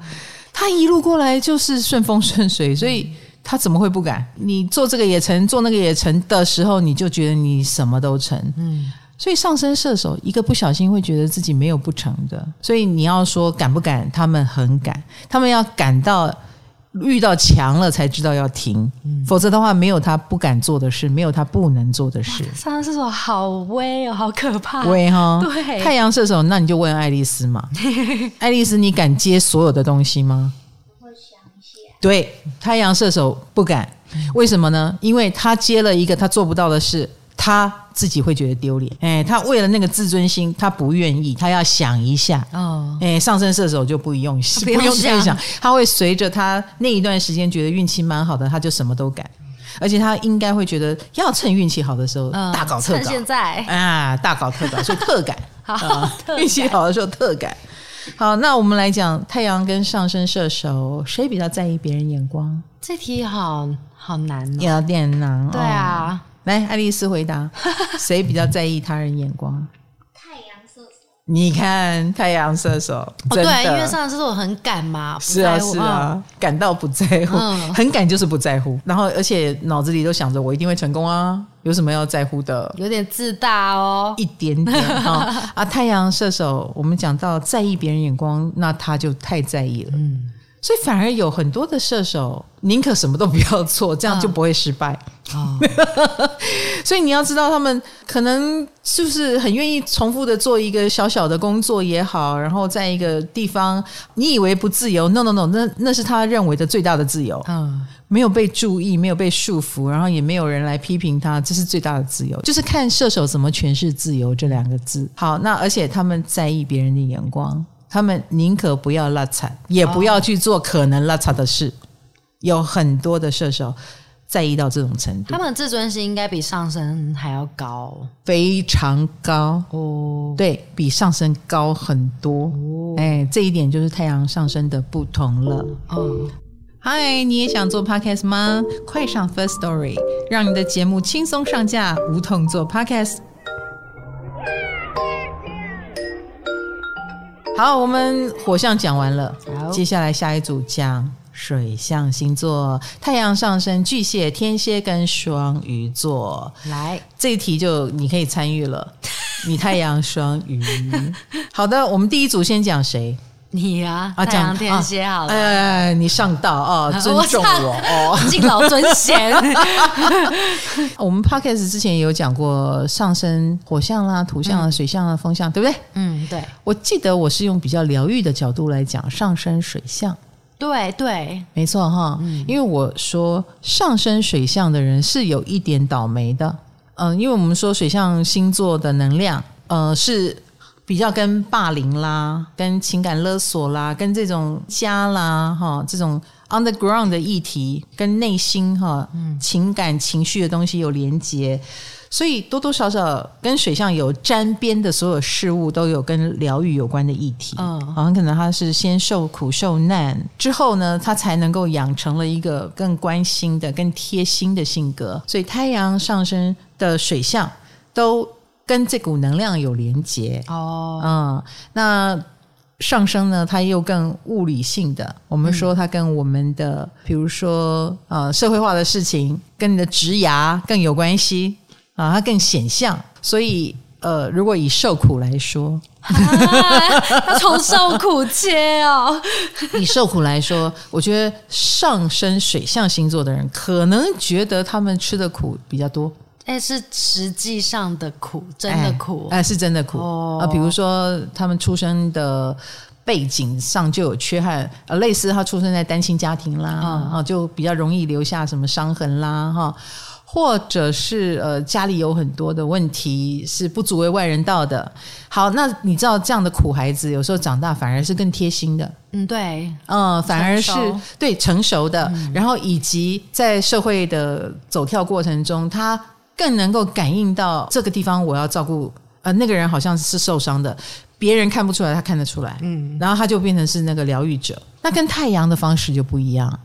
B: 他一路过来就是顺风顺水，所以他怎么会不敢？你做这个也成，做那个也成的时候，你就觉得你什么都成。嗯，所以上升射手一个不小心会觉得自己没有不成的。所以你要说敢不敢？他们很敢，他们要敢到。遇到墙了才知道要停，嗯、否则的话，没有他不敢做的事，没有他不能做的事。上升射手好威哦，好可怕，威哈。对，太阳射手，那你就问爱丽丝嘛。爱丽丝，你敢接所有的东西吗？我会想一下。对，太阳射手不敢，为什么呢？因为他接了一个他做不到的事。他自己会觉得丢脸，哎，他为了那个自尊心，他不愿意，他要想一下，哦，哎，上升射手就不用，不用这样想，他会随着他那一段时间觉得运气蛮好的，他就什么都敢，而且他应该会觉得要趁运气好的时候大搞特搞，现在。啊，大搞特搞，所以特敢，好，运气好的时候特敢。好，那我们来讲太阳跟上升射手，谁比较在意别人眼光？这题好好难，有点难，对啊。来，爱丽丝回答：谁比较在意他人眼光？太阳射手。你看，太阳射手，哦，对，因为上升射手很敢嘛，是啊，是啊，敢到不在乎，嗯、很敢就是不在乎，然后而且脑子里都想着我一定会成功啊，有什么要在乎的？有点自大哦，一点点哈 啊！太阳射手，我们讲到在意别人眼光，那他就太在意了，嗯。所以反而有很多的射手宁可什么都不要做，这样就不会失败。哦、所以你要知道，他们可能是不是很愿意重复的做一个小小的工作也好，然后在一个地方，你以为不自由？No No No，那那是他认为的最大的自由。嗯，没有被注意，没有被束缚，然后也没有人来批评他，这是最大的自由。就是看射手怎么诠释自由这两个字。好，那而且他们在意别人的眼光。他们宁可不要拉惨，也不要去做可能拉惨的事。哦、有很多的射手在意到这种程度，他们自尊心应该比上升还要高，非常高哦。对，比上升高很多。哦、哎，这一点就是太阳上升的不同了。哦，嗨，你也想做 podcast 吗？快上 First Story，让你的节目轻松上架，无痛做 podcast。好，我们火象讲完了，接下来下一组讲水象星座，太阳上升巨蟹、天蝎跟双鱼座。来，这一题就你可以参与了，你太阳双鱼。好的，我们第一组先讲谁？
A: 你呀、啊，太阳天蝎好了，
B: 哎，你上道啊，尊重我哦，
A: 敬老尊贤。
B: 我们 podcast 之前也有讲过上升火象啦、土象啊、水象啊、风象，对不对？
A: 嗯，对。
B: 我记得我是用比较疗愈的角度来讲上升水象，
A: 对对，
B: 没错哈。嗯，因为我说上升水象的人是有一点倒霉的，嗯，因为我们说水象星座的能量，呃，是。比较跟霸凌啦，跟情感勒索啦，跟这种家啦，哈，这种 underground 的议题，跟内心哈，情感情绪的东西有连结，所以多多少少跟水象有沾边的所有事物，都有跟疗愈有关的议题。嗯，好像可能他是先受苦受难之后呢，他才能够养成了一个更关心的、更贴心的性格。所以太阳上升的水象都。跟这股能量有连接哦，嗯，那上升呢，它又更物理性的。我们说它跟我们的，嗯、比如说呃，社会化的事情，跟你的职涯更有关系啊，它更显象。所以呃，如果以受苦来说，
A: 他从受苦切哦。
B: 以受苦来说，我觉得上升水象星座的人，可能觉得他们吃的苦比较多。
A: 哎，是实际上的苦，真的苦，
B: 哎，哎是真的苦。啊。哦，比如说，他们出生的背景上就有缺憾，呃，类似他出生在单亲家庭啦，啊，嗯，就比较容易留下什么伤痕啦，哈，或者是呃家里有很多的问题，是不足为外人道的。好，那你知道这样的苦孩子，有时候长大反而是更贴心的，
A: 嗯，对，
B: 嗯，反而是对成熟的，嗯，然后以及在社会的走跳过程中，他。更能够感应到这个地方，我要照顾呃那个人好像是受伤的，别人看不出来，他看得出来，嗯，然后他就变成是那个疗愈者。那跟太阳的方式就不一样，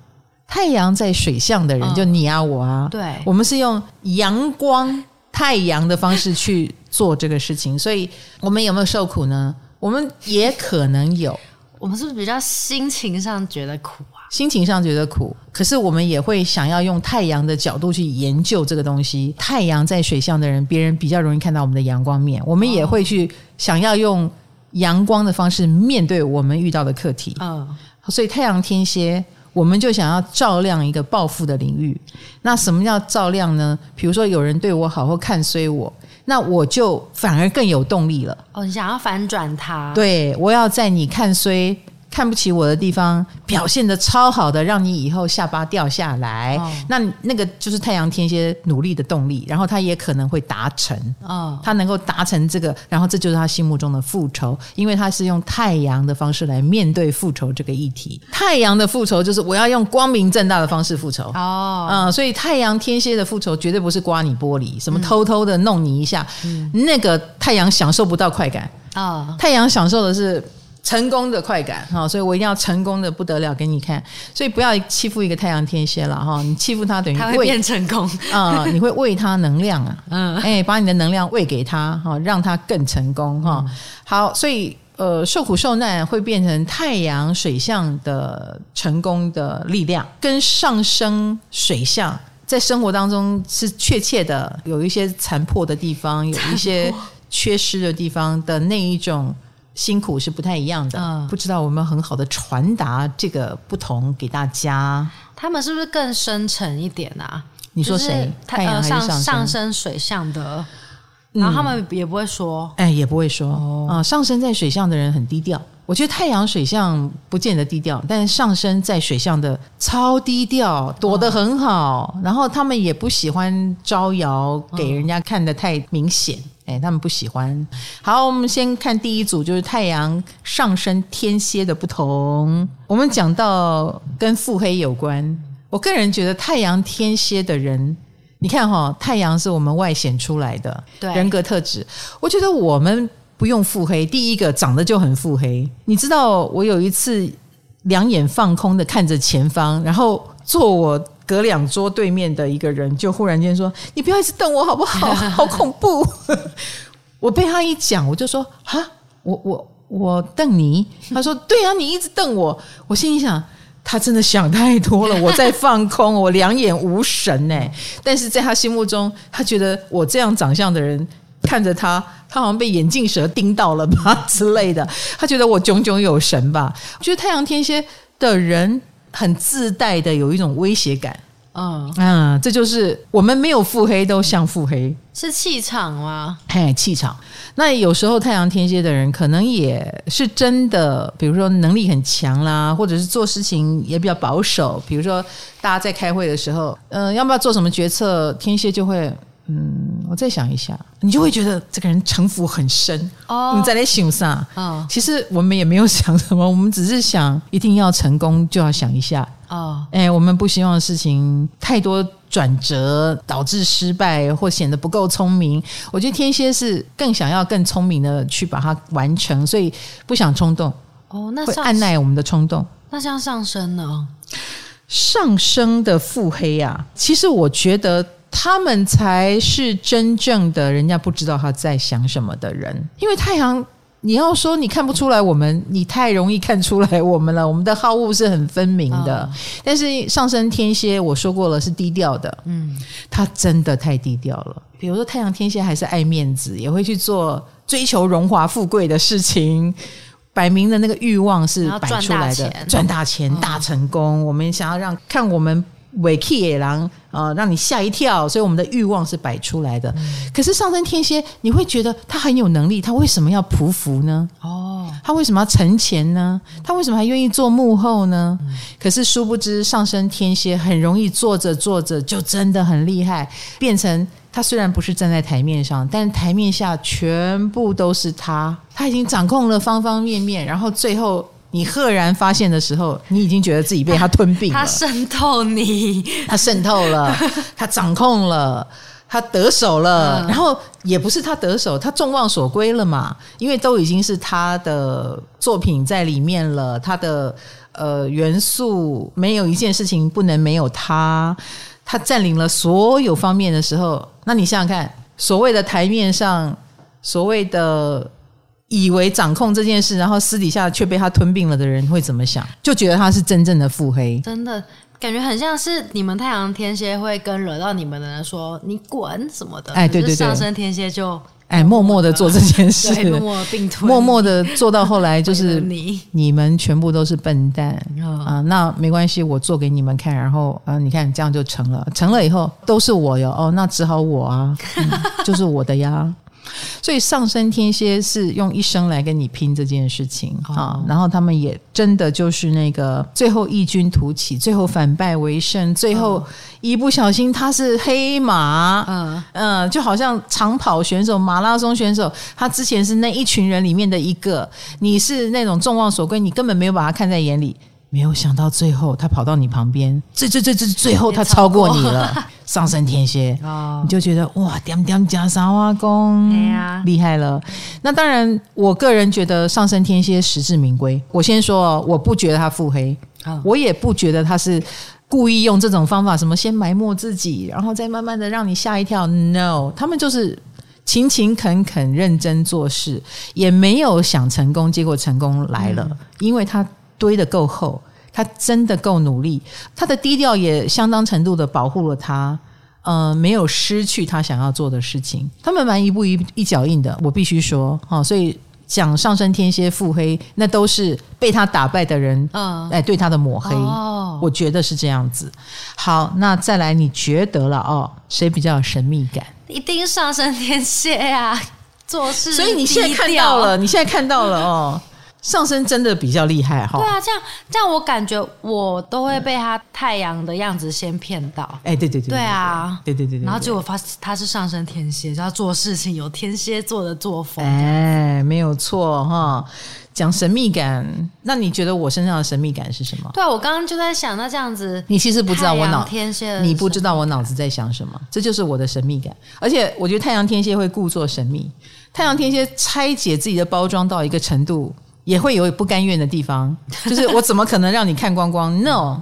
B: 太阳在水象的人，嗯、就你啊我啊，
A: 对，
B: 我们是用阳光太阳的方式去做这个事情，所以我们有没有受苦呢？我们也可能有，
A: 我们是不是比较心情上觉得苦？
B: 心情上觉得苦，可是我们也会想要用太阳的角度去研究这个东西。太阳在水象的人，别人比较容易看到我们的阳光面。我们也会去想要用阳光的方式面对我们遇到的课题。嗯，所以太阳天蝎，我们就想要照亮一个暴富的领域。那什么叫照亮呢？比如说有人对我好或看衰我，那我就反而更有动力了。
A: 哦，你想要反转他？
B: 对，我要在你看衰。看不起我的地方，表现的超好的，让你以后下巴掉下来。哦、那那个就是太阳天蝎努力的动力，然后他也可能会达成。哦，他能够达成这个，然后这就是他心目中的复仇，因为他是用太阳的方式来面对复仇这个议题。太阳的复仇就是我要用光明正大的方式复仇。哦，嗯，所以太阳天蝎的复仇绝对不是刮你玻璃，什么偷偷的弄你一下，嗯、那个太阳享受不到快感。哦，太阳享受的是。成功的快感哈，所以我一定要成功的不得了给你看，所以不要欺负一个太阳天蝎了哈，你欺负他等于
A: 他会变成功
B: 啊，你会喂他能量啊，嗯，哎，把你的能量喂给他哈，让他更成功哈。好，所以呃，受苦受难会变成太阳水象的成功的力量，跟上升水象在生活当中是确切的，有一些残破的地方，有一些缺失的地方的那一种。辛苦是不太一样的，嗯、不知道我们很好的传达这个不同给大家。
A: 他们是不是更深沉一点啊？
B: 你说谁？太阳还是上升？
A: 上，上升水象的，然后他们也不会说，
B: 哎，也不会说啊、哦呃。上升在水象的人很低调，我觉得太阳水象不见得低调，但是上升在水象的超低调，躲得很好，哦、然后他们也不喜欢招摇，给人家看得太明显。哦哎，他们不喜欢。好，我们先看第一组，就是太阳上升天蝎的不同。我们讲到跟腹黑有关，我个人觉得太阳天蝎的人，你看哈、哦，太阳是我们外显出来的人格特质。我觉得我们不用腹黑，第一个长得就很腹黑。你知道，我有一次两眼放空的看着前方，然后做我。隔两桌对面的一个人就忽然间说：“你不要一直瞪我好不好？好恐怖！” 我被他一讲，我就说：“哈，我我我瞪你？”他说：“对啊，你一直瞪我。”我心里想，他真的想太多了。我在放空，我两眼无神呢。但是在他心目中，他觉得我这样长相的人看着他，他好像被眼镜蛇盯到了吧之类的。他觉得我炯炯有神吧？我觉得太阳天蝎的人很自带的有一种威胁感。嗯嗯，这就是我们没有腹黑都像腹黑，
A: 是气场吗？
B: 嘿，气场。那有时候太阳天蝎的人可能也是真的，比如说能力很强啦，或者是做事情也比较保守。比如说大家在开会的时候，嗯、呃，要不要做什么决策，天蝎就会。嗯，我再想一下，你就会觉得这个人城府很深哦。你再来想啥？哦，其实我们也没有想什么，我们只是想一定要成功，就要想一下哦。哎，我们不希望事情太多转折导致失败或显得不够聪明。我觉得天蝎是更想要更聪明的去把它完成，所以不想冲动哦。那会按耐我们的冲动。
A: 那像上升呢？
B: 上升的腹黑啊，其实我觉得。他们才是真正的人家不知道他在想什么的人，因为太阳，你要说你看不出来我们，你太容易看出来我们了。我们的好恶是很分明的，哦、但是上升天蝎，我说过了是低调的，嗯，他真的太低调了。比如说太阳天蝎还是爱面子，也会去做追求荣华富贵的事情，摆明的那个欲望是摆出来的，赚大钱、大成功。哦、我们想要让看我们。尾气野狼啊，让你吓一跳，所以我们的欲望是摆出来的。嗯、可是上升天蝎，你会觉得他很有能力，他为什么要匍匐呢？哦，他为什么要沉潜呢？他为什么还愿意做幕后呢？嗯、可是殊不知，上升天蝎很容易做着做着就真的很厉害，变成他虽然不是站在台面上，但台面下全部都是他，他已经掌控了方方面面，然后最后。你赫然发现的时候，你已经觉得自己被他吞并了。
A: 他渗透你，
B: 他渗透了，他掌控了，他得手了。嗯、然后也不是他得手，他众望所归了嘛？因为都已经是他的作品在里面了，他的呃元素没有一件事情不能没有他。他占领了所有方面的时候，那你想想看，所谓的台面上，所谓的。以为掌控这件事，然后私底下却被他吞并了的人会怎么想？就觉得他是真正的腹黑，
A: 真的感觉很像是你们太阳天蝎会跟惹到你们的人说“你滚”什么的。
B: 哎，对对对，
A: 上升天蝎就
B: 哎默默的做这件事，
A: 默默并吞，
B: 默默的做到后来就是你你们全部都是笨蛋啊！那没关系，我做给你们看，然后啊，你看这样就成了，成了以后都是我哟哦，那只好我啊，嗯、就是我的呀。所以上升天蝎是用一生来跟你拼这件事情啊，然后他们也真的就是那个最后异军突起，最后反败为胜，最后一不小心他是黑马，嗯。嗯，就好像长跑选手、马拉松选手，他之前是那一群人里面的一个，你是那种众望所归，你根本没有把他看在眼里。没有想到最后他跑到你旁边，最最最最最后他超过你了，上升天蝎，哦、你就觉得哇，点点加沙瓦工，厉害了。那当然，我个人觉得上升天蝎实至名归。我先说，我不觉得他腹黑，哦、我也不觉得他是故意用这种方法，什么先埋没自己，然后再慢慢的让你吓一跳。No，他们就是勤勤恳恳、认真做事，也没有想成功，结果成功来了，嗯、因为他。堆得够厚，他真的够努力，他的低调也相当程度的保护了他，呃，没有失去他想要做的事情。他们蛮一步一一脚印的，我必须说，哈、哦，所以讲上升天蝎腹黑，那都是被他打败的人，嗯，哎，对他的抹黑，哦，我觉得是这样子。好，那再来，你觉得了哦，谁比较有神秘感？
A: 一定上升天蝎呀，做事，
B: 所以你现在看到了，你现在看到了哦。上升真的比较厉害哈，
A: 对啊，这样这样我感觉我都会被他太阳的样子先骗到，
B: 哎，对对对，
A: 对啊，
B: 对对对对，
A: 然后结果发现他是上升天蝎，然后做事情有天蝎座的作风，
B: 哎，没有错哈。讲神秘感，那你觉得我身上的神秘感是什么？
A: 对啊，我刚刚就在想，那这样子，
B: 你其实不知道我脑
A: 天蝎，
B: 你不知道我脑子在想什么，这就是我的神秘感。而且我觉得太阳天蝎会故作神秘，太阳天蝎拆解自己的包装到一个程度。也会有不甘愿的地方，就是我怎么可能让你看光光？No，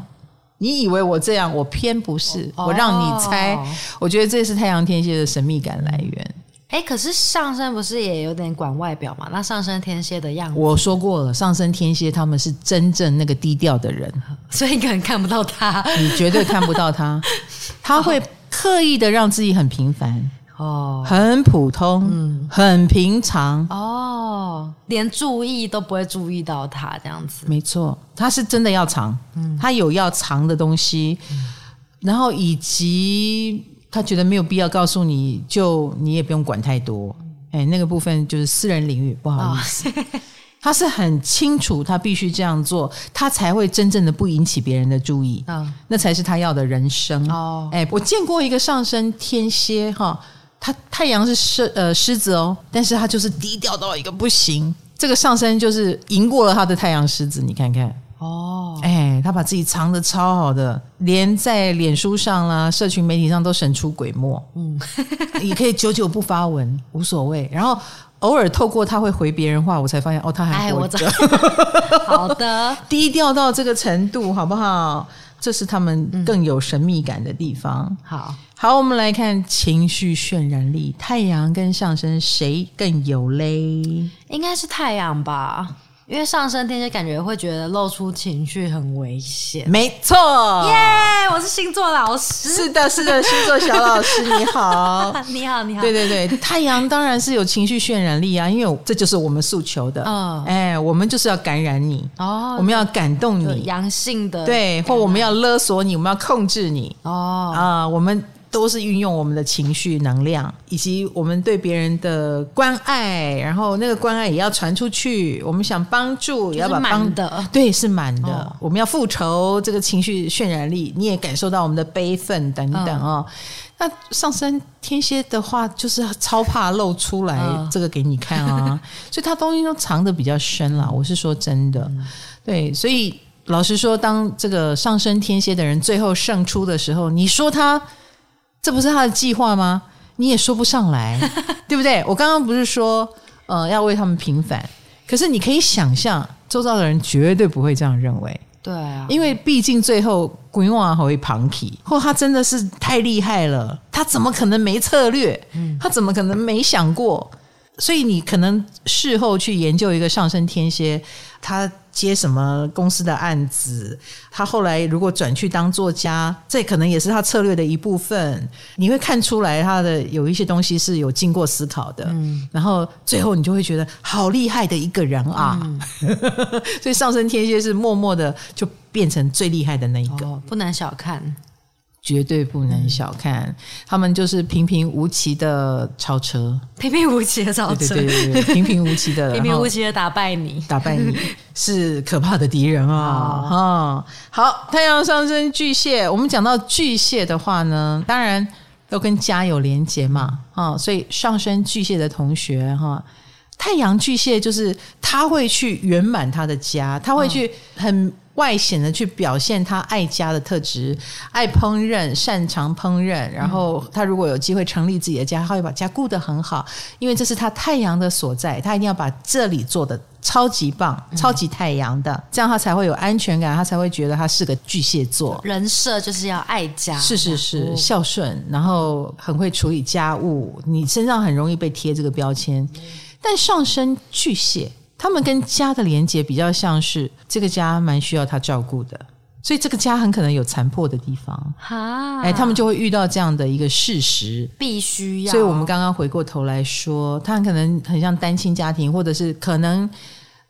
B: 你以为我这样，我偏不是，我让你猜。我觉得这是太阳天蝎的神秘感来源。
A: 哎，可是上升不是也有点管外表嘛？那上升天蝎的样子，
B: 我说过了，上升天蝎他们是真正那个低调的人，
A: 所以你可能看不到他，
B: 你绝对看不到他，他会刻意的让自己很平凡。哦，很普通，嗯，很平常
A: 哦，连注意都不会注意到他这样子。
B: 没错，他是真的要藏，嗯，他有要藏的东西，嗯，然后以及他觉得没有必要告诉你，就你也不用管太多。哎，那个部分就是私人领域，不好意思。哦 他是很清楚，他必须这样做，他才会真正的不引起别人的注意。嗯、哦，那才是他要的人生。哦，哎，我见过一个上升天蝎哈，他太阳是狮呃狮子哦，但是他就是低调到一个不行。这个上身就是赢过了他的太阳狮子，你看看。哦，哎，他把自己藏的超好的，连在脸书上啦、社群媒体上都神出鬼没。嗯，也可以久久不发文，无所谓。然后。偶尔透过他会回别人话，我才发现哦，他还活着。
A: 好的，
B: 低调到这个程度，好不好？这是他们更有神秘感的地方。嗯、
A: 好
B: 好，我们来看情绪渲染力，太阳跟上升谁更有嘞？
A: 应该是太阳吧。因为上升天蝎感觉会觉得露出情绪很危险，
B: 没错，
A: 耶！我是星座老师，
B: 是的，是的，星座小老师你好，
A: 你好，你好，
B: 对对对，太阳当然是有情绪渲染力啊，因为这就是我们诉求的，嗯，哎，我们就是要感染你哦，我们要感动你，
A: 阳性的，
B: 对，或我们要勒索你，我们要控制你，哦，啊，我们。都是运用我们的情绪能量，以及我们对别人的关爱，然后那个关爱也要传出去。我们想帮助，也要把帮的，对，是满的。哦、我们要复仇，这个情绪渲染力，你也感受到我们的悲愤等等哦。嗯、那上升天蝎的话，就是超怕露出来这个给你看啊，嗯、所以他东西都藏的比较深了。我是说真的，嗯、对，所以老实说，当这个上升天蝎的人最后胜出的时候，你说他。这不是他的计划吗？你也说不上来，对不对？我刚刚不是说，呃，要为他们平反，可是你可以想象，周遭的人绝对不会这样认为。
A: 对啊，
B: 因为毕竟最后鬼王会旁体，或他真的是太厉害了，他怎么可能没策略？他怎么可能没想过？所以你可能事后去研究一个上升天蝎，他接什么公司的案子，他后来如果转去当作家，这可能也是他策略的一部分。你会看出来他的有一些东西是有经过思考的，嗯，然后最后你就会觉得好厉害的一个人啊！嗯、所以上升天蝎是默默的就变成最厉害的那一个，
A: 哦、不能小看。
B: 绝对不能小看，嗯、他们就是平平无奇的超车，
A: 平平无奇的超车，
B: 对对对，平平无奇的，
A: 平平无奇的打败你，
B: 打败你 是可怕的敌人啊！哈、哦，好，太阳上升巨蟹，我们讲到巨蟹的话呢，当然都跟家有连结嘛，啊，所以上升巨蟹的同学哈，太阳巨蟹就是他会去圆满他的家，他会去很。外显的去表现他爱家的特质，爱烹饪，擅长烹饪。然后他如果有机会成立自己的家，他会把家顾得很好，因为这是他太阳的所在。他一定要把这里做的超级棒，超级太阳的，这样他才会有安全感，他才会觉得他是个巨蟹座。
A: 人设就是要爱家，
B: 是是是，孝顺，然后很会处理家务。你身上很容易被贴这个标签，但上升巨蟹。他们跟家的连接比较像是这个家蛮需要他照顾的，所以这个家很可能有残破的地方。哈，哎，他们就会遇到这样的一个事实，
A: 必须要。
B: 所以我们刚刚回过头来说，他很可能很像单亲家庭，或者是可能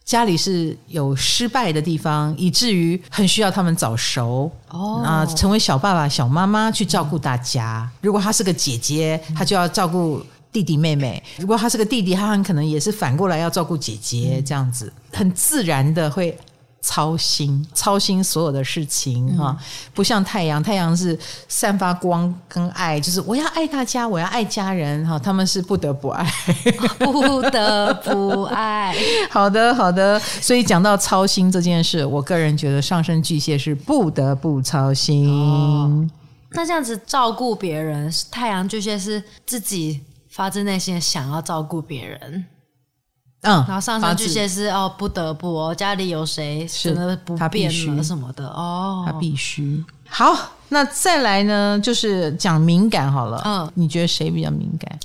B: 家里是有失败的地方，以至于很需要他们早熟哦，啊，成为小爸爸、小妈妈去照顾大家。如果他是个姐姐，她就要照顾。弟弟妹妹，如果他是个弟弟，他很可能也是反过来要照顾姐姐，这样子。很自然的会操心，操心所有的事情哈，嗯、不像太阳，太阳是散发光跟爱，就是我要爱大家，我要爱家人哈，他们是不得不爱，
A: 不得不爱。
B: 好的，好的，所以讲到操心这件事，我个人觉得上升巨蟹是不得不操心。哦、
A: 那这样子照顾别人，太阳巨蟹是自己。发自内心的想要照顾别人，嗯，然后上升巨蟹是哦，不得不哦，家里有谁真的不便了什么的哦，
B: 他必须。好，那再来呢，就是讲敏感好了。嗯，你觉得谁比较敏感？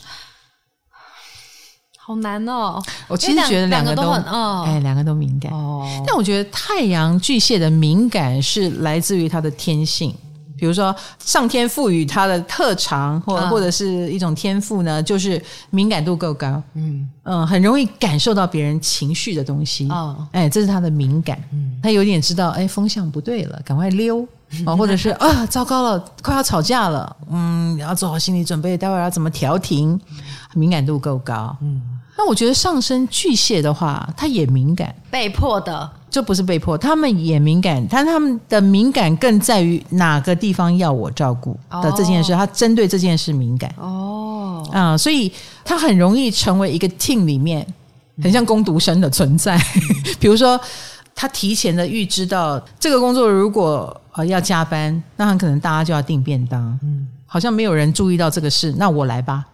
A: 好难哦。
B: 我其实觉得两个都很，哦，哎，两个都敏感哦。但我觉得太阳巨蟹的敏感是来自于他的天性。比如说上天赋予他的特长，或或者是一种天赋呢，就是敏感度够高。嗯嗯，很容易感受到别人情绪的东西。哦，哎，这是他的敏感。嗯，他有点知道，哎，风向不对了，赶快溜。啊，或者是啊，糟糕了，快要吵架了。嗯，要做好心理准备，待会儿要怎么调停？敏感度够高。嗯，那我觉得上升巨蟹的话，他也敏感，
A: 被迫的。
B: 这不是被迫，他们也敏感，但他们的敏感更在于哪个地方要我照顾的这件事，他针对这件事敏感。哦，啊，所以他很容易成为一个 team 里面很像攻读生的存在。比如说，他提前的预知到这个工作如果呃要加班，那很可能大家就要订便当。嗯，好像没有人注意到这个事，那我来吧。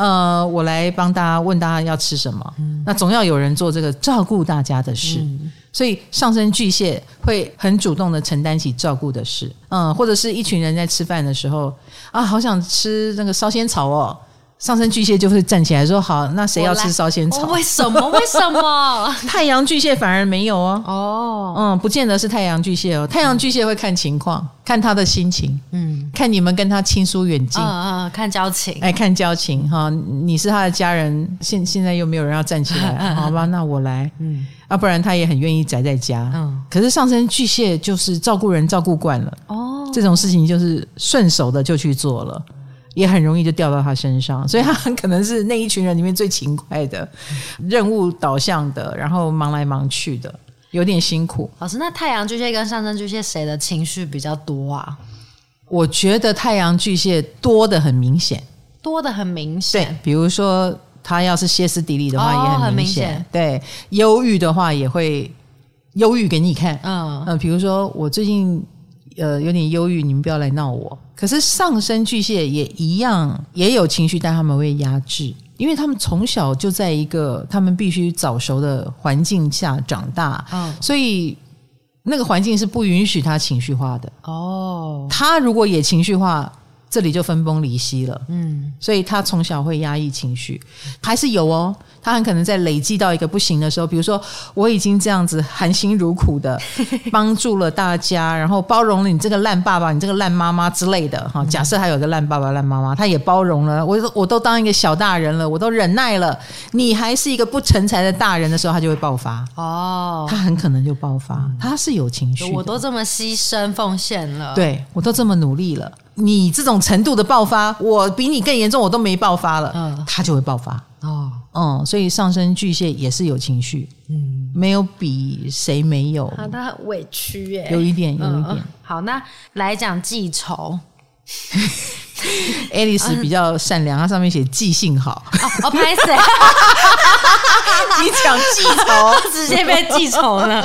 B: 呃，我来帮大家问大家要吃什么。嗯，那总要有人做这个照顾大家的事。嗯所以上升巨蟹会很主动的承担起照顾的事，嗯，或者是一群人在吃饭的时候啊，好想吃那个烧仙草哦。上升巨蟹就会站起来说：“好，那谁要吃烧仙草？”
A: 为什么？为什么？
B: 太阳巨蟹反而没有哦。哦，嗯，不见得是太阳巨蟹哦。太阳巨蟹会看情况，看他的心情，嗯，看你们跟他亲疏远近，
A: 嗯嗯，看交情，
B: 哎，看交情哈。你是他的家人，现现在又没有人要站起来，好吧，那我来，嗯，要不然他也很愿意宅在家，嗯。可是上升巨蟹就是照顾人照顾惯了，哦，这种事情就是顺手的就去做了。也很容易就掉到他身上，所以他很 可能是那一群人里面最勤快的，任务导向的，然后忙来忙去的，有点辛苦。
A: 老师，那太阳巨蟹跟上升巨蟹谁的情绪比较多啊？
B: 我觉得太阳巨蟹多的很明显，
A: 多的很明显。
B: 对，比如说他要是歇斯底里的话，也很明显。哦，明显。对，忧郁的话也会忧郁给你看。嗯嗯，比如说我最近呃有点忧郁，你们不要来闹我。可是上升巨蟹也一样，也有情绪，但他们会压制，因为他们从小就在一个他们必须早熟的环境下长大，嗯，所以那个环境是不允许他情绪化的。哦，他如果也情绪化，这里就分崩离析了。嗯，所以他从小会压抑情绪，还是有哦。他很可能在累积到一个不行的时候，比如说我已经这样子含辛茹苦的 帮助了大家，然后包容了你这个烂爸爸、你这个烂妈妈之类的哈。假设他有个烂爸爸、烂妈妈，他也包容了我，我都当一个小大人了，我都忍耐了，你还是一个不成才的大人的时候，他就会爆发。哦，他很可能就爆发，他是有情绪。
A: 我都这么牺牲奉献了，
B: 对，我都这么努力了，你这种程度的爆发，我比你更严重，我都没爆发了，嗯，他就会爆发。哦，嗯，所以上升巨蟹也是有情绪，嗯，没有比谁没有，
A: 啊，他很委屈耶，
B: 有一点，有一点。嗯、
A: 好，那来讲记仇，
B: Alice 比较善良，她上面写记性好，
A: 哦，拍谁，
B: 你讲记仇，
A: 直接被记仇了。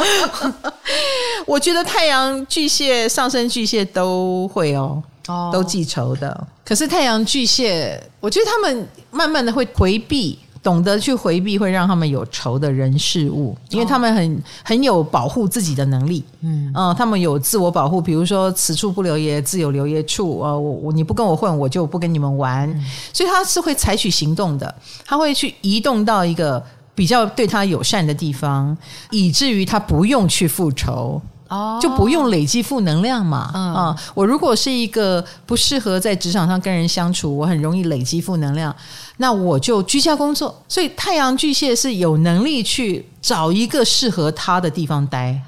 B: 我觉得太阳巨蟹、上升巨蟹都会哦。哦，都记仇的。可是太阳巨蟹，我觉得他们慢慢的会回避，懂得去回避，会让他们有仇的人事物，因为他们很很有保护自己的能力。嗯，呃，他们有自我保护，比如说此处不留爷，自有留爷处。呃，我我你不跟我混，我就不跟你们玩。嗯，所以他是会采取行动的，他会去移动到一个比较对他友善的地方，以至于他不用去复仇。哦，就不用累积负能量嘛。嗯、啊，我如果是一个不适合在职场上跟人相处，我很容易累积负能量，那我就居家工作。所以太阳巨蟹是有能力去找一个适合他的地方待。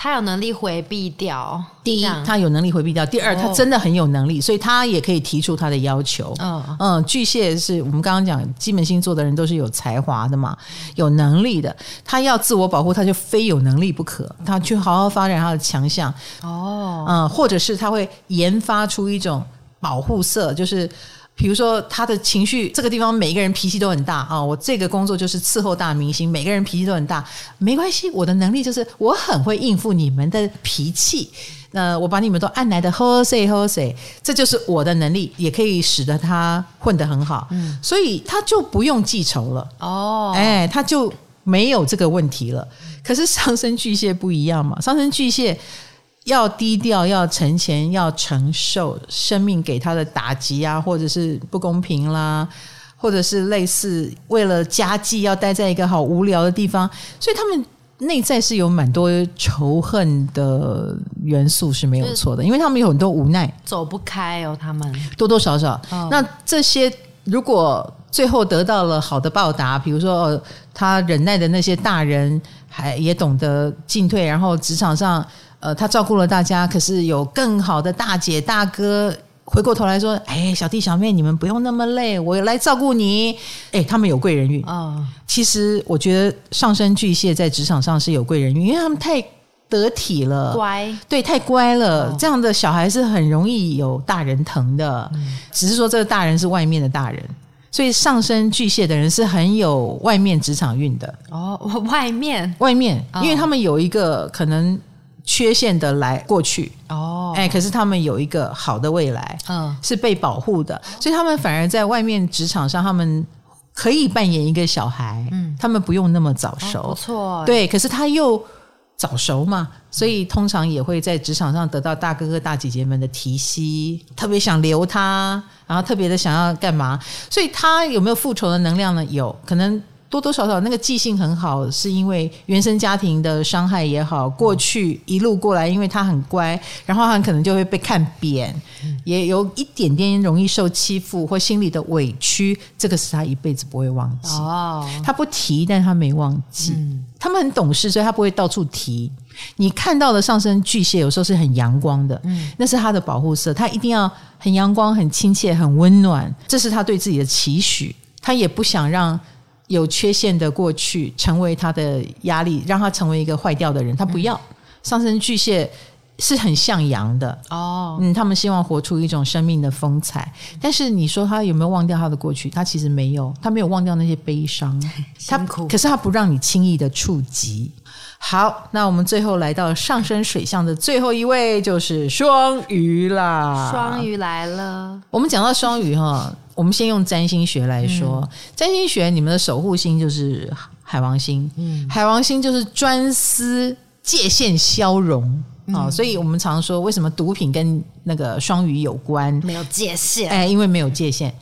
A: 他有能力回避掉。第一，
B: 他有能力回避掉；第二，他真的很有能力，所以他也可以提出他的要求。嗯嗯，巨蟹是我们刚刚讲基本星座的人都是有才华的嘛，有能力的。他要自我保护，他就非有能力不可。他去好好发展他的强项。哦，嗯，或者是他会研发出一种保护色，就是。比如说他的情绪，这个地方每一个人脾气都很大啊！我这个工作就是伺候大明星，每个人脾气都很大，没关系，我的能力就是我很会应付你们的脾气。那我把你们都按来的喝谁喝谁，这就是我的能力，也可以使得他混得很好。嗯，所以他就不用记仇了。哦，哎，他就没有这个问题了。可是上升巨蟹不一样嘛，上升巨蟹。要低调，要存钱，要承受生命给他的打击啊，或者是不公平啦，或者是类似为了家计要待在一个好无聊的地方，所以他们内在是有蛮多仇恨的元素是没有错的，因为他们有很多无奈，
A: 走不开哦，他们
B: 多多少少。
A: 哦、
B: 那这些如果最后得到了好的报答，比如说他忍耐的那些大人，还也懂得进退，然后职场上呃他照顾了大家，可是有更好的大姐大哥。回过头来说：“哎，小弟小妹，你们不用那么累，我来照顾你。”哎，他们有贵人运啊。哦、其实我觉得上升巨蟹在职场上是有贵人运，因为他们太得体了，
A: 乖，
B: 对，太乖了。
A: 哦、
B: 这样的小孩是很容易有大人疼的，嗯、只是说这个大人是外面的大人，所以上升巨蟹的人是很有外面职场运的。
A: 哦，外面，
B: 外面，因为他们有一个可能。缺陷的来过去。哦，哎，可是他们有一个好的未来，嗯，是被保护的，所以他们反而在外面职场上，他们可以扮演一个小孩，嗯，他们不用那么早熟，
A: 哦、不错，
B: 对，可是他又早熟嘛，所以通常也会在职场上得到大哥哥大姐姐们的提携，特别想留他，然后特别的想要干嘛，所以他有没有复仇的能量呢？有可能。多多少少那个记性很好，是因为原生家庭的伤害也好，过去一路过来，因为他很乖，然后他很可能就会被看扁，也有一点点容易受欺负或心里的委屈，这个是他一辈子不会忘记。哦，他不提，但他没忘记。嗯，他们很懂事，所以他不会到处提。你看到的上升巨蟹有时候是很阳光的，嗯，那是他的保护色，他一定要很阳光、很亲切、很温暖，这是他对自己的期许，他也不想让。有缺陷的过去成为他的压力，让他成为一个坏掉的人。他不要、嗯、上升巨蟹是很向阳的哦，嗯，他们希望活出一种生命的风采。但是你说他有没有忘掉他的过去？他其实没有，他没有忘掉那些悲伤。他可是他不让你轻易的触及。好，那我们最后来到上升水象的最后一位，就是双鱼啦。
A: 双鱼来了。
B: 我们讲到双鱼哈。我们先用占星学来说，嗯、占星学你们的守护星就是海王星，嗯、海王星就是专司界限消融。啊、所以我们常说为什么毒品跟那个双鱼有关？
A: 没有界限，
B: 哎，因为没有界限，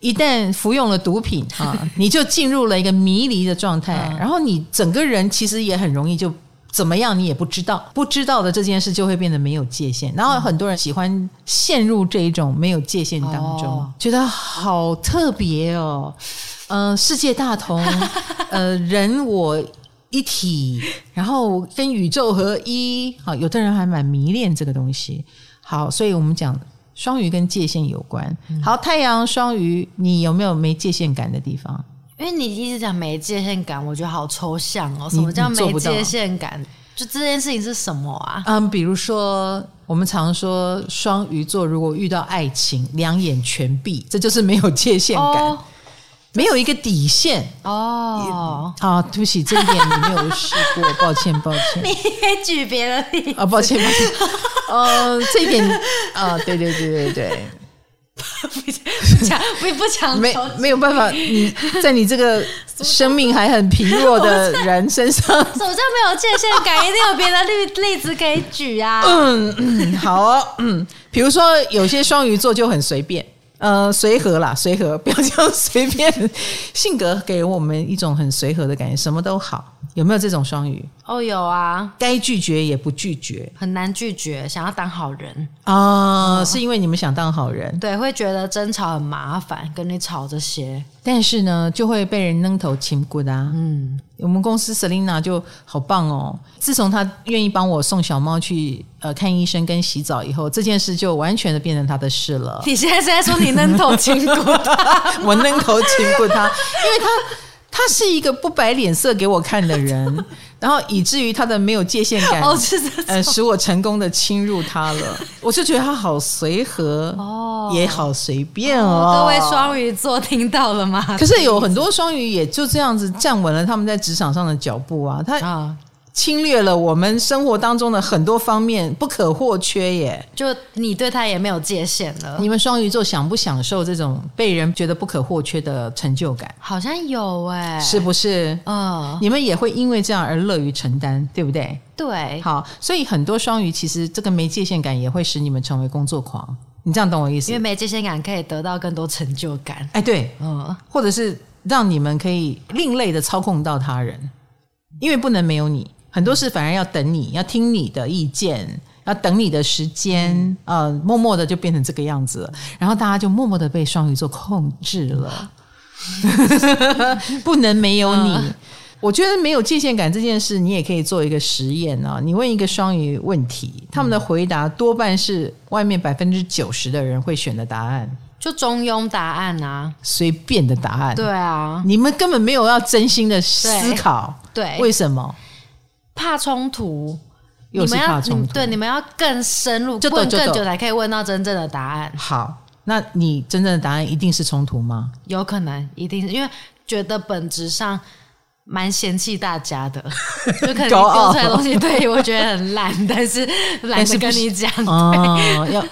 B: 一旦服用了毒品啊、哦，你就进入了一个迷离的状态，嗯、然后你整个人其实也很容易就。怎么样，你也不知道，不知道的这件事就会变得没有界限。然后很多人喜欢陷入这一种没有界限当中，哦、觉得好特别哦。嗯、呃，世界大同，呃，人我一体，然后跟宇宙合一。好，有的人还蛮迷恋这个东西。好，所以我们讲双鱼跟界限有关。好，太阳双鱼，你有没有没界限感的地方？
A: 因为你一直讲没界限感，我觉得好抽象哦。什么叫没界限感？就这件事情是什么啊？
B: 嗯，比如说我们常说双鱼座如果遇到爱情，两眼全闭，这就是没有界限感，哦、没有一个底线哦。啊，对不起，这一点你没有试过，抱歉，抱歉。
A: 你举别的例子啊，
B: 抱歉，抱歉。呃，这一点啊，对对对对对。
A: 不 讲不不抢，
B: 没没有办法，你在你这个 生命还很疲弱的人身上，
A: 什么叫没有界限感？一定有别的例例子可以举啊。
B: 嗯嗯，好哦，嗯，比如说有些双鱼座就很随便，呃，随和啦，随和，不要讲随便，性格给我们一种很随和的感觉，什么都好。有没有这种双鱼？
A: 哦，有啊，
B: 该拒绝也不拒绝，
A: 很难拒绝，想要当好人。
B: 啊，哦、是因为你们想当好人，
A: 对，会觉得争吵很麻烦，跟你吵这些，
B: 但是呢，就会被人扔头亲骨啊。嗯，我们公司 Selina 就好棒哦，自从她愿意帮我送小猫去呃看医生跟洗澡以后，这件事就完全的变成她的事了。
A: 你现在是在说你扔头亲骨他？
B: 我扔头亲骨他，因为他。他是一个不摆脸色给我看的人，然后以至于他的没有界限感，哦、呃，使我成功的侵入他了。我就觉得他好随和哦，也好随便哦。
A: 哦各位双鱼座听到了吗？
B: 可是有很多双鱼也就这样子站稳了他们在职场上的脚步啊，他啊。侵略了我们生活当中的很多方面，不可或缺耶。
A: 就你对他也没有界限了。
B: 你们双鱼座享不享受这种被人觉得不可或缺的成就感？
A: 好像有哎，
B: 是不是？嗯，你们也会因为这样而乐于承担，对不对？
A: 对。
B: 好，所以很多双鱼其实这个没界限感也会使你们成为工作狂。你这样懂我意思？
A: 因为没界限感可以得到更多成就感。
B: 哎，对，嗯，或者是让你们可以另类的操控到他人，因为不能没有你。很多事反而要等你，要听你的意见，要等你的时间，嗯、呃，默默的就变成这个样子了，然后大家就默默的被双鱼座控制了，不能没有你。嗯我觉得没有界限感这件事，你也可以做一个实验啊。你问一个双鱼问题，他们的回答多半是外面百分之九十的人会选的答案，
A: 就中庸答案啊，
B: 随便的答案。
A: 对啊，
B: 你们根本没有要真心的思考。
A: 对，对，
B: 为什么？
A: 怕冲突，
B: 又是怕冲突。
A: 对，你们要更深入，问更久才可以问到真正的答案。
B: 好，那你真正的答案一定是冲突吗？
A: 有可能，一定是因为觉得本质上。蛮嫌弃大家的，就可能丢出来的东西，对我觉得很烂，但是懒得跟你讲。
B: 哦，要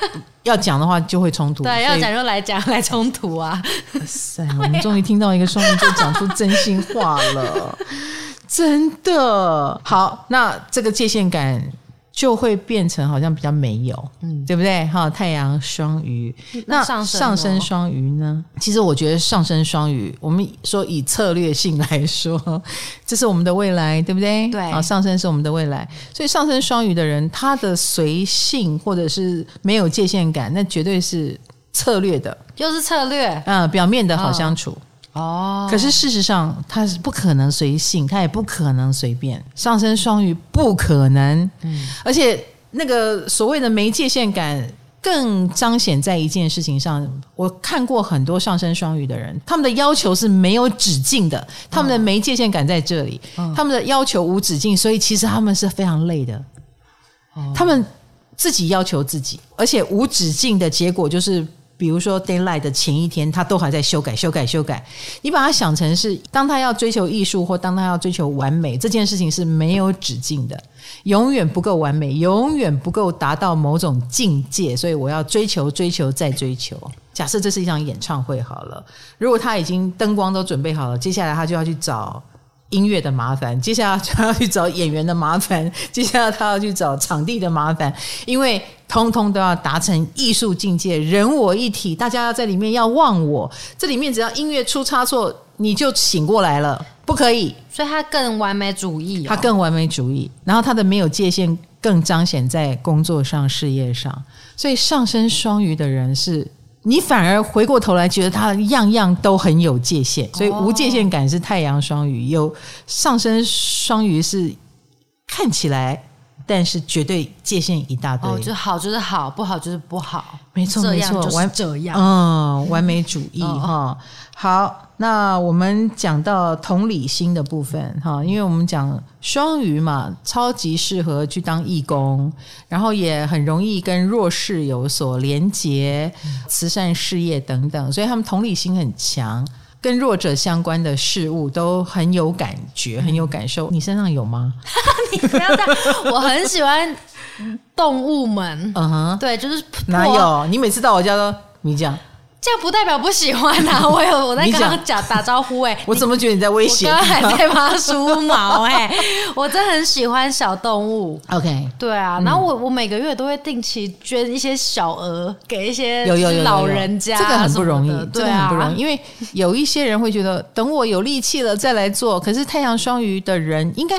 B: 要讲的话就会冲突。
A: 对，要讲就来讲来冲突啊！
B: 哇塞，我们终于听到一个双鱼座讲出真心话了，真的好。那这个界限感。就会变成好像比较没有，嗯，对不对？哈，太阳双鱼，那上升双鱼呢？其实我觉得上升双鱼，我们说以策略性来说，这是我们的未来，对不对？
A: 对，
B: 啊，上升是我们的未来，所以上升双鱼的人，他的随性或者是没有界限感，那绝对是策略的，
A: 就是策略，
B: 嗯，表面的好相处。哦
A: 哦，
B: 可是事实上他是不可能随性，他也不可能随便。上升双鱼不可能，嗯，而且那个所谓的没界限感更彰显在一件事情上。我看过很多上升双鱼的人，他们的要求是没有止境的，他们的没界限感在这里，哦，他们的要求无止境，所以其实他们是非常累的。哦，他们自己要求自己，而且无止境的结果就是。比如说，daylight 的前一天，他都还在修改、修改、修改。你把它想成是，当他要追求艺术，或当他要追求完美，这件事情是没有止境的，永远不够完美，永远不够达到某种境界。所以我要追求、追求再追求。假设这是一场演唱会好了，如果他已经灯光都准备好了，接下来他就要去找。音乐的麻烦，接下来他要去找演员的麻烦，接下来他要去找场地的麻烦，因为通通都要达成艺术境界，人我一体，大家要在里面要忘我，这里面只要音乐出差错，你就醒过来了，不可以，
A: 所以他更完美主义，哦，
B: 他更完美主义，然后他的没有界限更彰显在工作上、事业上，所以上升双鱼的人是。你反而回过头来觉得他样样都很有界限，所以无界限感是太阳双鱼，有上升双鱼是看起来，但是绝对界限一大堆。
A: 哦，就好就是好，不好就是不好，
B: 没错没错，
A: 完这样，
B: 嗯，完美主义 哈。好，那我们讲到同理心的部分哈，因为我们讲双鱼嘛，超级适合去当义工，然后也很容易跟弱势有所连结，慈善事业等等，所以他们同理心很强，跟弱者相关的事物都很有感觉，很有感受。你身上有吗？
A: 你不要这样，我很喜欢动物们，嗯哼，对，就是
B: 哪有？你每次到我家都你讲。
A: 这样不代表不喜欢啊！我有我在刚刚讲打招呼哎、欸，
B: 我怎么觉得你在威胁？
A: 我刚刚还在帮他梳毛哎、欸，我真的很喜欢小动物。
B: OK，
A: 对啊，然后我我每个月都会定期捐一些小额给一些老人家，
B: 这个很不容易，对啊很不容易，因为有一些人会觉得等我有力气了再来做，可是太阳双鱼的人应该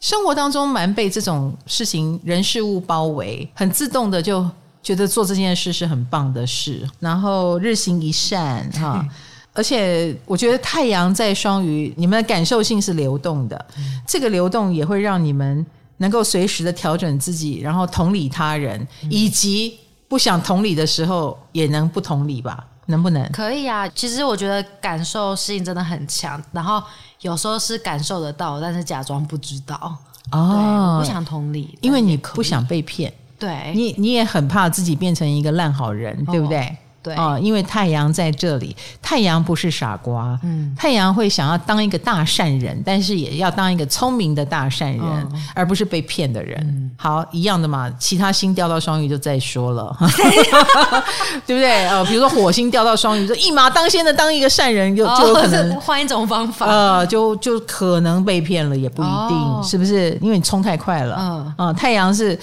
B: 生活当中蛮被这种事情人事物包围，很自动的就。觉得做这件事是很棒的事，然后日行一善哈，而且我觉得太阳在双鱼，你们的感受性是流动的，这个流动也会让你们能够随时的调整自己，然后同理他人，以及不想同理的时候也能不同理吧？能不能？
A: 可以啊，其实我觉得感受性真的很强，然后有时候是感受得到，但是假装不知道。哦，不想同理，
B: 因为你不想被骗。
A: 对，
B: 你你也很怕自己变成一个烂好人，对不对？哦
A: 对。啊，
B: 因为太阳在这里，太阳不是傻瓜，嗯，太阳会想要当一个大善人，但是也要当一个聪明的大善人，哦、而不是被骗的人。嗯、好，一样的嘛，其他星掉到双鱼就再说了，对不对？呃，比如说火星掉到双鱼，就一马当先的当一个善人，就就有可能
A: 换一种方法，
B: 呃，就就可能被骗了，也不一定，哦、是不是？因为你冲太快了，嗯。啊、呃，太阳是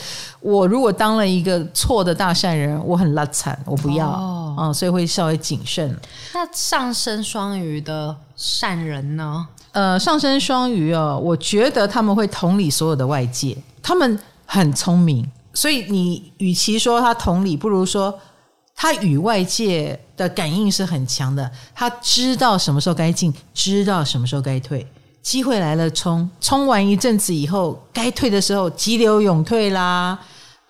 B: 我如果当了一个错的大善人，我很拉惨，我不要。哦嗯，所以会稍微谨慎。
A: 那上升双鱼的善人呢？
B: 呃，上升双鱼哦，我觉得他们会同理所有的外界，他们很聪明，所以你与其说他同理，不如说他与外界的感应是很强的，他知道什么时候该进，知道什么时候该退。机会来了冲，冲冲完一阵子以后，该退的时候急流勇退啦，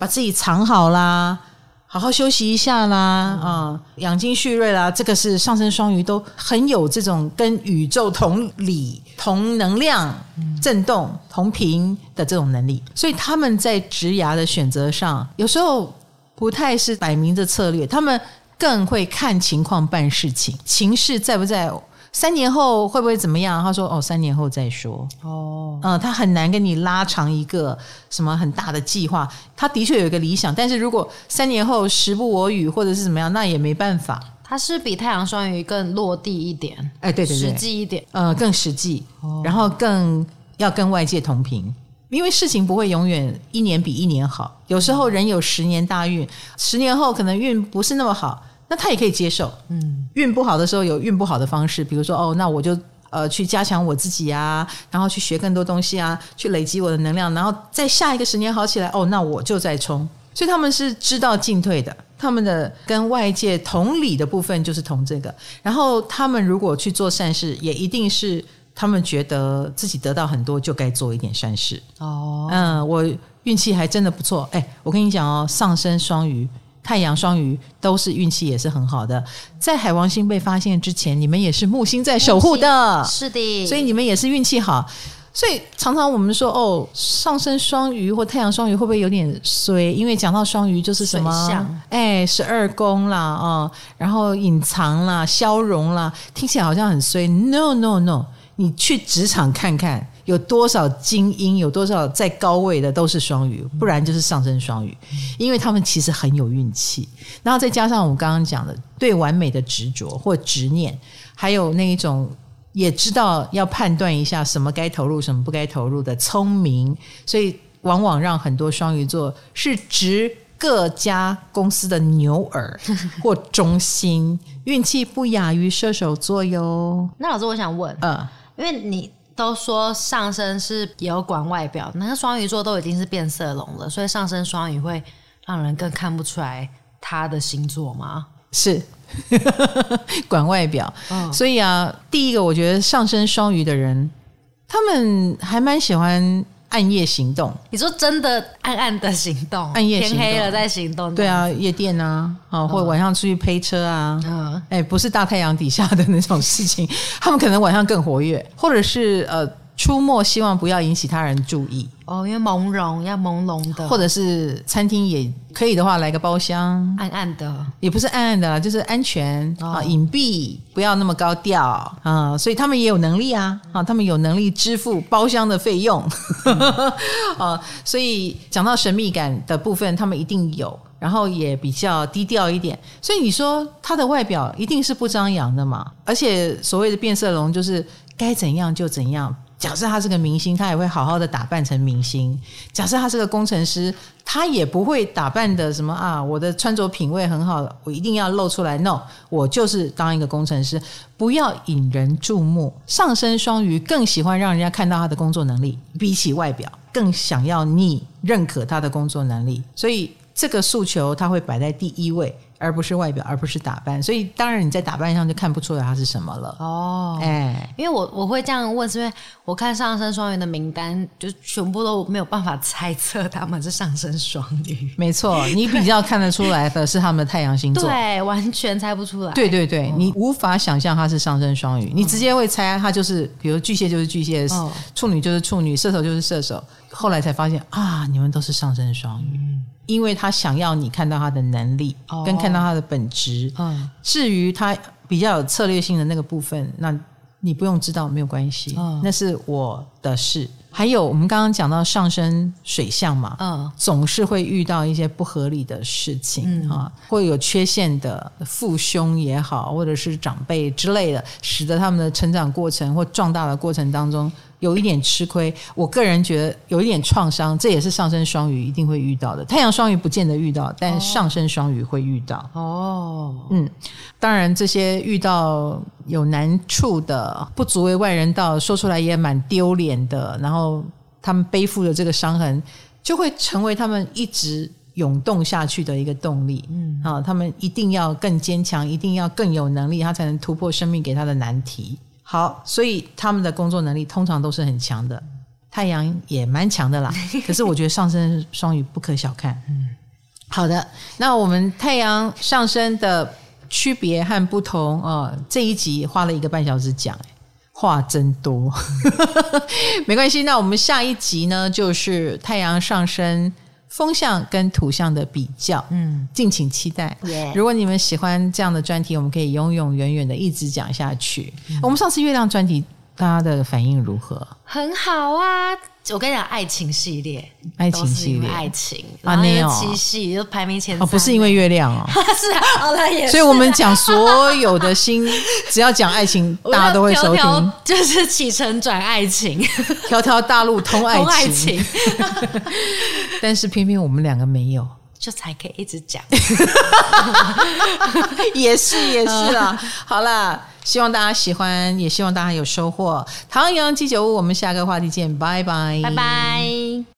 B: 把自己藏好啦，好好休息一下啦，啊、养精蓄锐啦。这个是上升双鱼都很有这种跟宇宙同理、同能量、震动同频的这种能力，所以他们在职涯的选择上，有时候不太是摆明着策略，他们更会看情况办事情，情势在不在？三年后会不会怎么样？他说：“哦，三年后再说。”哦，嗯，他很难跟你拉长一个什么很大的计划。他的确有一个理想，但是如果三年后时不我与，或者是怎么样，那也没办法。
A: 他是比太阳双鱼更落地一点，
B: 哎，对对对，
A: 实际一点，
B: 呃，更实际，哦，然后更要跟外界同频，因为事情不会永远一年比一年好。有时候人有十年大运，十年后可能运不是那么好。那他也可以接受，嗯，运不好的时候有运不好的方式，比如说哦，那我就呃去加强我自己啊，然后去学更多东西啊，去累积我的能量，然后在下一个十年好起来，哦，那我就再冲。所以他们是知道进退的，他们的跟外界同理的部分就是同这个。然后他们如果去做善事，也一定是他们觉得自己得到很多，就该做一点善事。哦，嗯，我运气还真的不错。哎，我跟你讲哦，上升双鱼。太阳双鱼都是运气也是很好的，在海王星被发现之前，你们也是木星在守护的，
A: 是的，
B: 所以你们也是运气好。所以常常我们说哦，上升双鱼或太阳双鱼会不会有点衰？因为讲到双鱼就是什么，哎，十二宫啦，啊、哦，然后隐藏啦、消融啦，听起来好像很衰。No No No，你去职场看看。有多少精英，有多少在高位的都是双鱼，不然就是上升双鱼，因为他们其实很有运气。然后再加上我刚刚讲的对完美的执着或执念，还有那一种也知道要判断一下什么该投入，什么不该投入的聪明，所以往往让很多双鱼座是值各家公司的牛耳 或中心，运气不亚于射手座哟。
A: 那老师，我想问，嗯，因为你。都说上升是也有管外表，那个双鱼座都已经是变色龙了，所以上升双鱼会让人更看不出来他的星座吗？
B: 是 管外表，哦，所以啊，第一个我觉得上升双鱼的人，他们还蛮喜欢。暗夜行动，
A: 你说真的暗暗的行动，
B: 暗夜
A: 天黑了在行动，
B: 对啊，夜店啊，啊，或者晚上出去陪车啊，嗯，哎，不是大太阳底下的那种事情，他们可能晚上更活跃，或者是呃。出没希望不要引起他人注意
A: 哦，因为朦胧要朦胧的，
B: 或者是餐厅也可以的话，来个包厢，
A: 暗暗的，
B: 也不是暗暗的，就是安全啊，哦、隐蔽，不要那么高调啊。所以他们也有能力啊，啊，他们有能力支付包厢的费用 啊。所以讲到神秘感的部分，他们一定有，然后也比较低调一点。所以你说他的外表一定是不张扬的嘛？而且所谓的变色龙，就是该怎样就怎样。假设他是个明星，他也会好好的打扮成明星；假设他是个工程师，他也不会打扮的什么啊，我的穿着品味很好，我一定要露出来。No，我就是当一个工程师，不要引人注目。上升双鱼更喜欢让人家看到他的工作能力，比起外表，更想要你认可他的工作能力，所以这个诉求他会摆在第一位。而不是外表，而不是打扮，所以当然你在打扮上就看不出来他是什么了。哦，哎，
A: 因为我我会这样问，是因为我看上升双鱼的名单，就全部都没有办法猜测他们是上升双鱼。
B: 没错，你比较看得出来的是他们的太阳星座，
A: 对，完全猜不出来。
B: 对对对，哦、你无法想象他是上升双鱼，你直接会猜他就是，比如巨蟹就是巨蟹，哦、处女就是处女，射手就是射手。后来才发现啊，你们都是上升双鱼。嗯因为他想要你看到他的能力，跟看到他的本质。嗯，至于他比较有策略性的那个部分，那你不用知道，没有关系。嗯，那是我的事。还有我们刚刚讲到上升水象嘛，嗯，总是会遇到一些不合理的事情啊，会有缺陷的父兄也好，或者是长辈之类的，使得他们的成长过程或壮大的过程当中。有一点吃亏。我个人觉得有一点创伤，这也是上升双鱼一定会遇到的。太阳双鱼不见得遇到，但上升双鱼会遇到。
A: 哦，
B: 嗯，当然这些遇到有难处的、不足为外人道，说出来也蛮丢脸的。然后他们背负的这个伤痕，就会成为他们一直。涌动下去的一个动力，嗯，好，他们一定要更坚强，一定要更有能力，他才能突破生命给他的难题。好，所以他们的工作能力通常都是很强的，太阳也蛮强的啦。可是我觉得上升双鱼不可小看。嗯，好的，那我们太阳上升的区别和不同哦，这一集花了一个半小时讲，话真多，没关系。那我们下一集呢，就是太阳上升。风象跟土象的比较，嗯，敬请期待。如果你们喜欢这样的专题，我们可以永永远远的一直讲下去。嗯、我们上次月亮专题，大家的反应如何？
A: 很好啊。我跟你讲，爱情系列，
B: 爱情系列，
A: 爱情啊，那有七系就排名前三。
B: 哦，不是因为月亮哦，
A: 是啊，哦，那也是。
B: 所以我们讲所有的心，只要讲爱情，大家都会收听。
A: 就是起承转爱情，
B: 条条大路通爱情。
A: 爱情
B: 但是偏偏我们两个没有，
A: 就才可以一直讲。
B: 也是也是啊，好啦。希望大家喜欢，也希望大家有收获。唐阳鸡酒屋，我们下个话题见，拜拜，
A: 拜拜。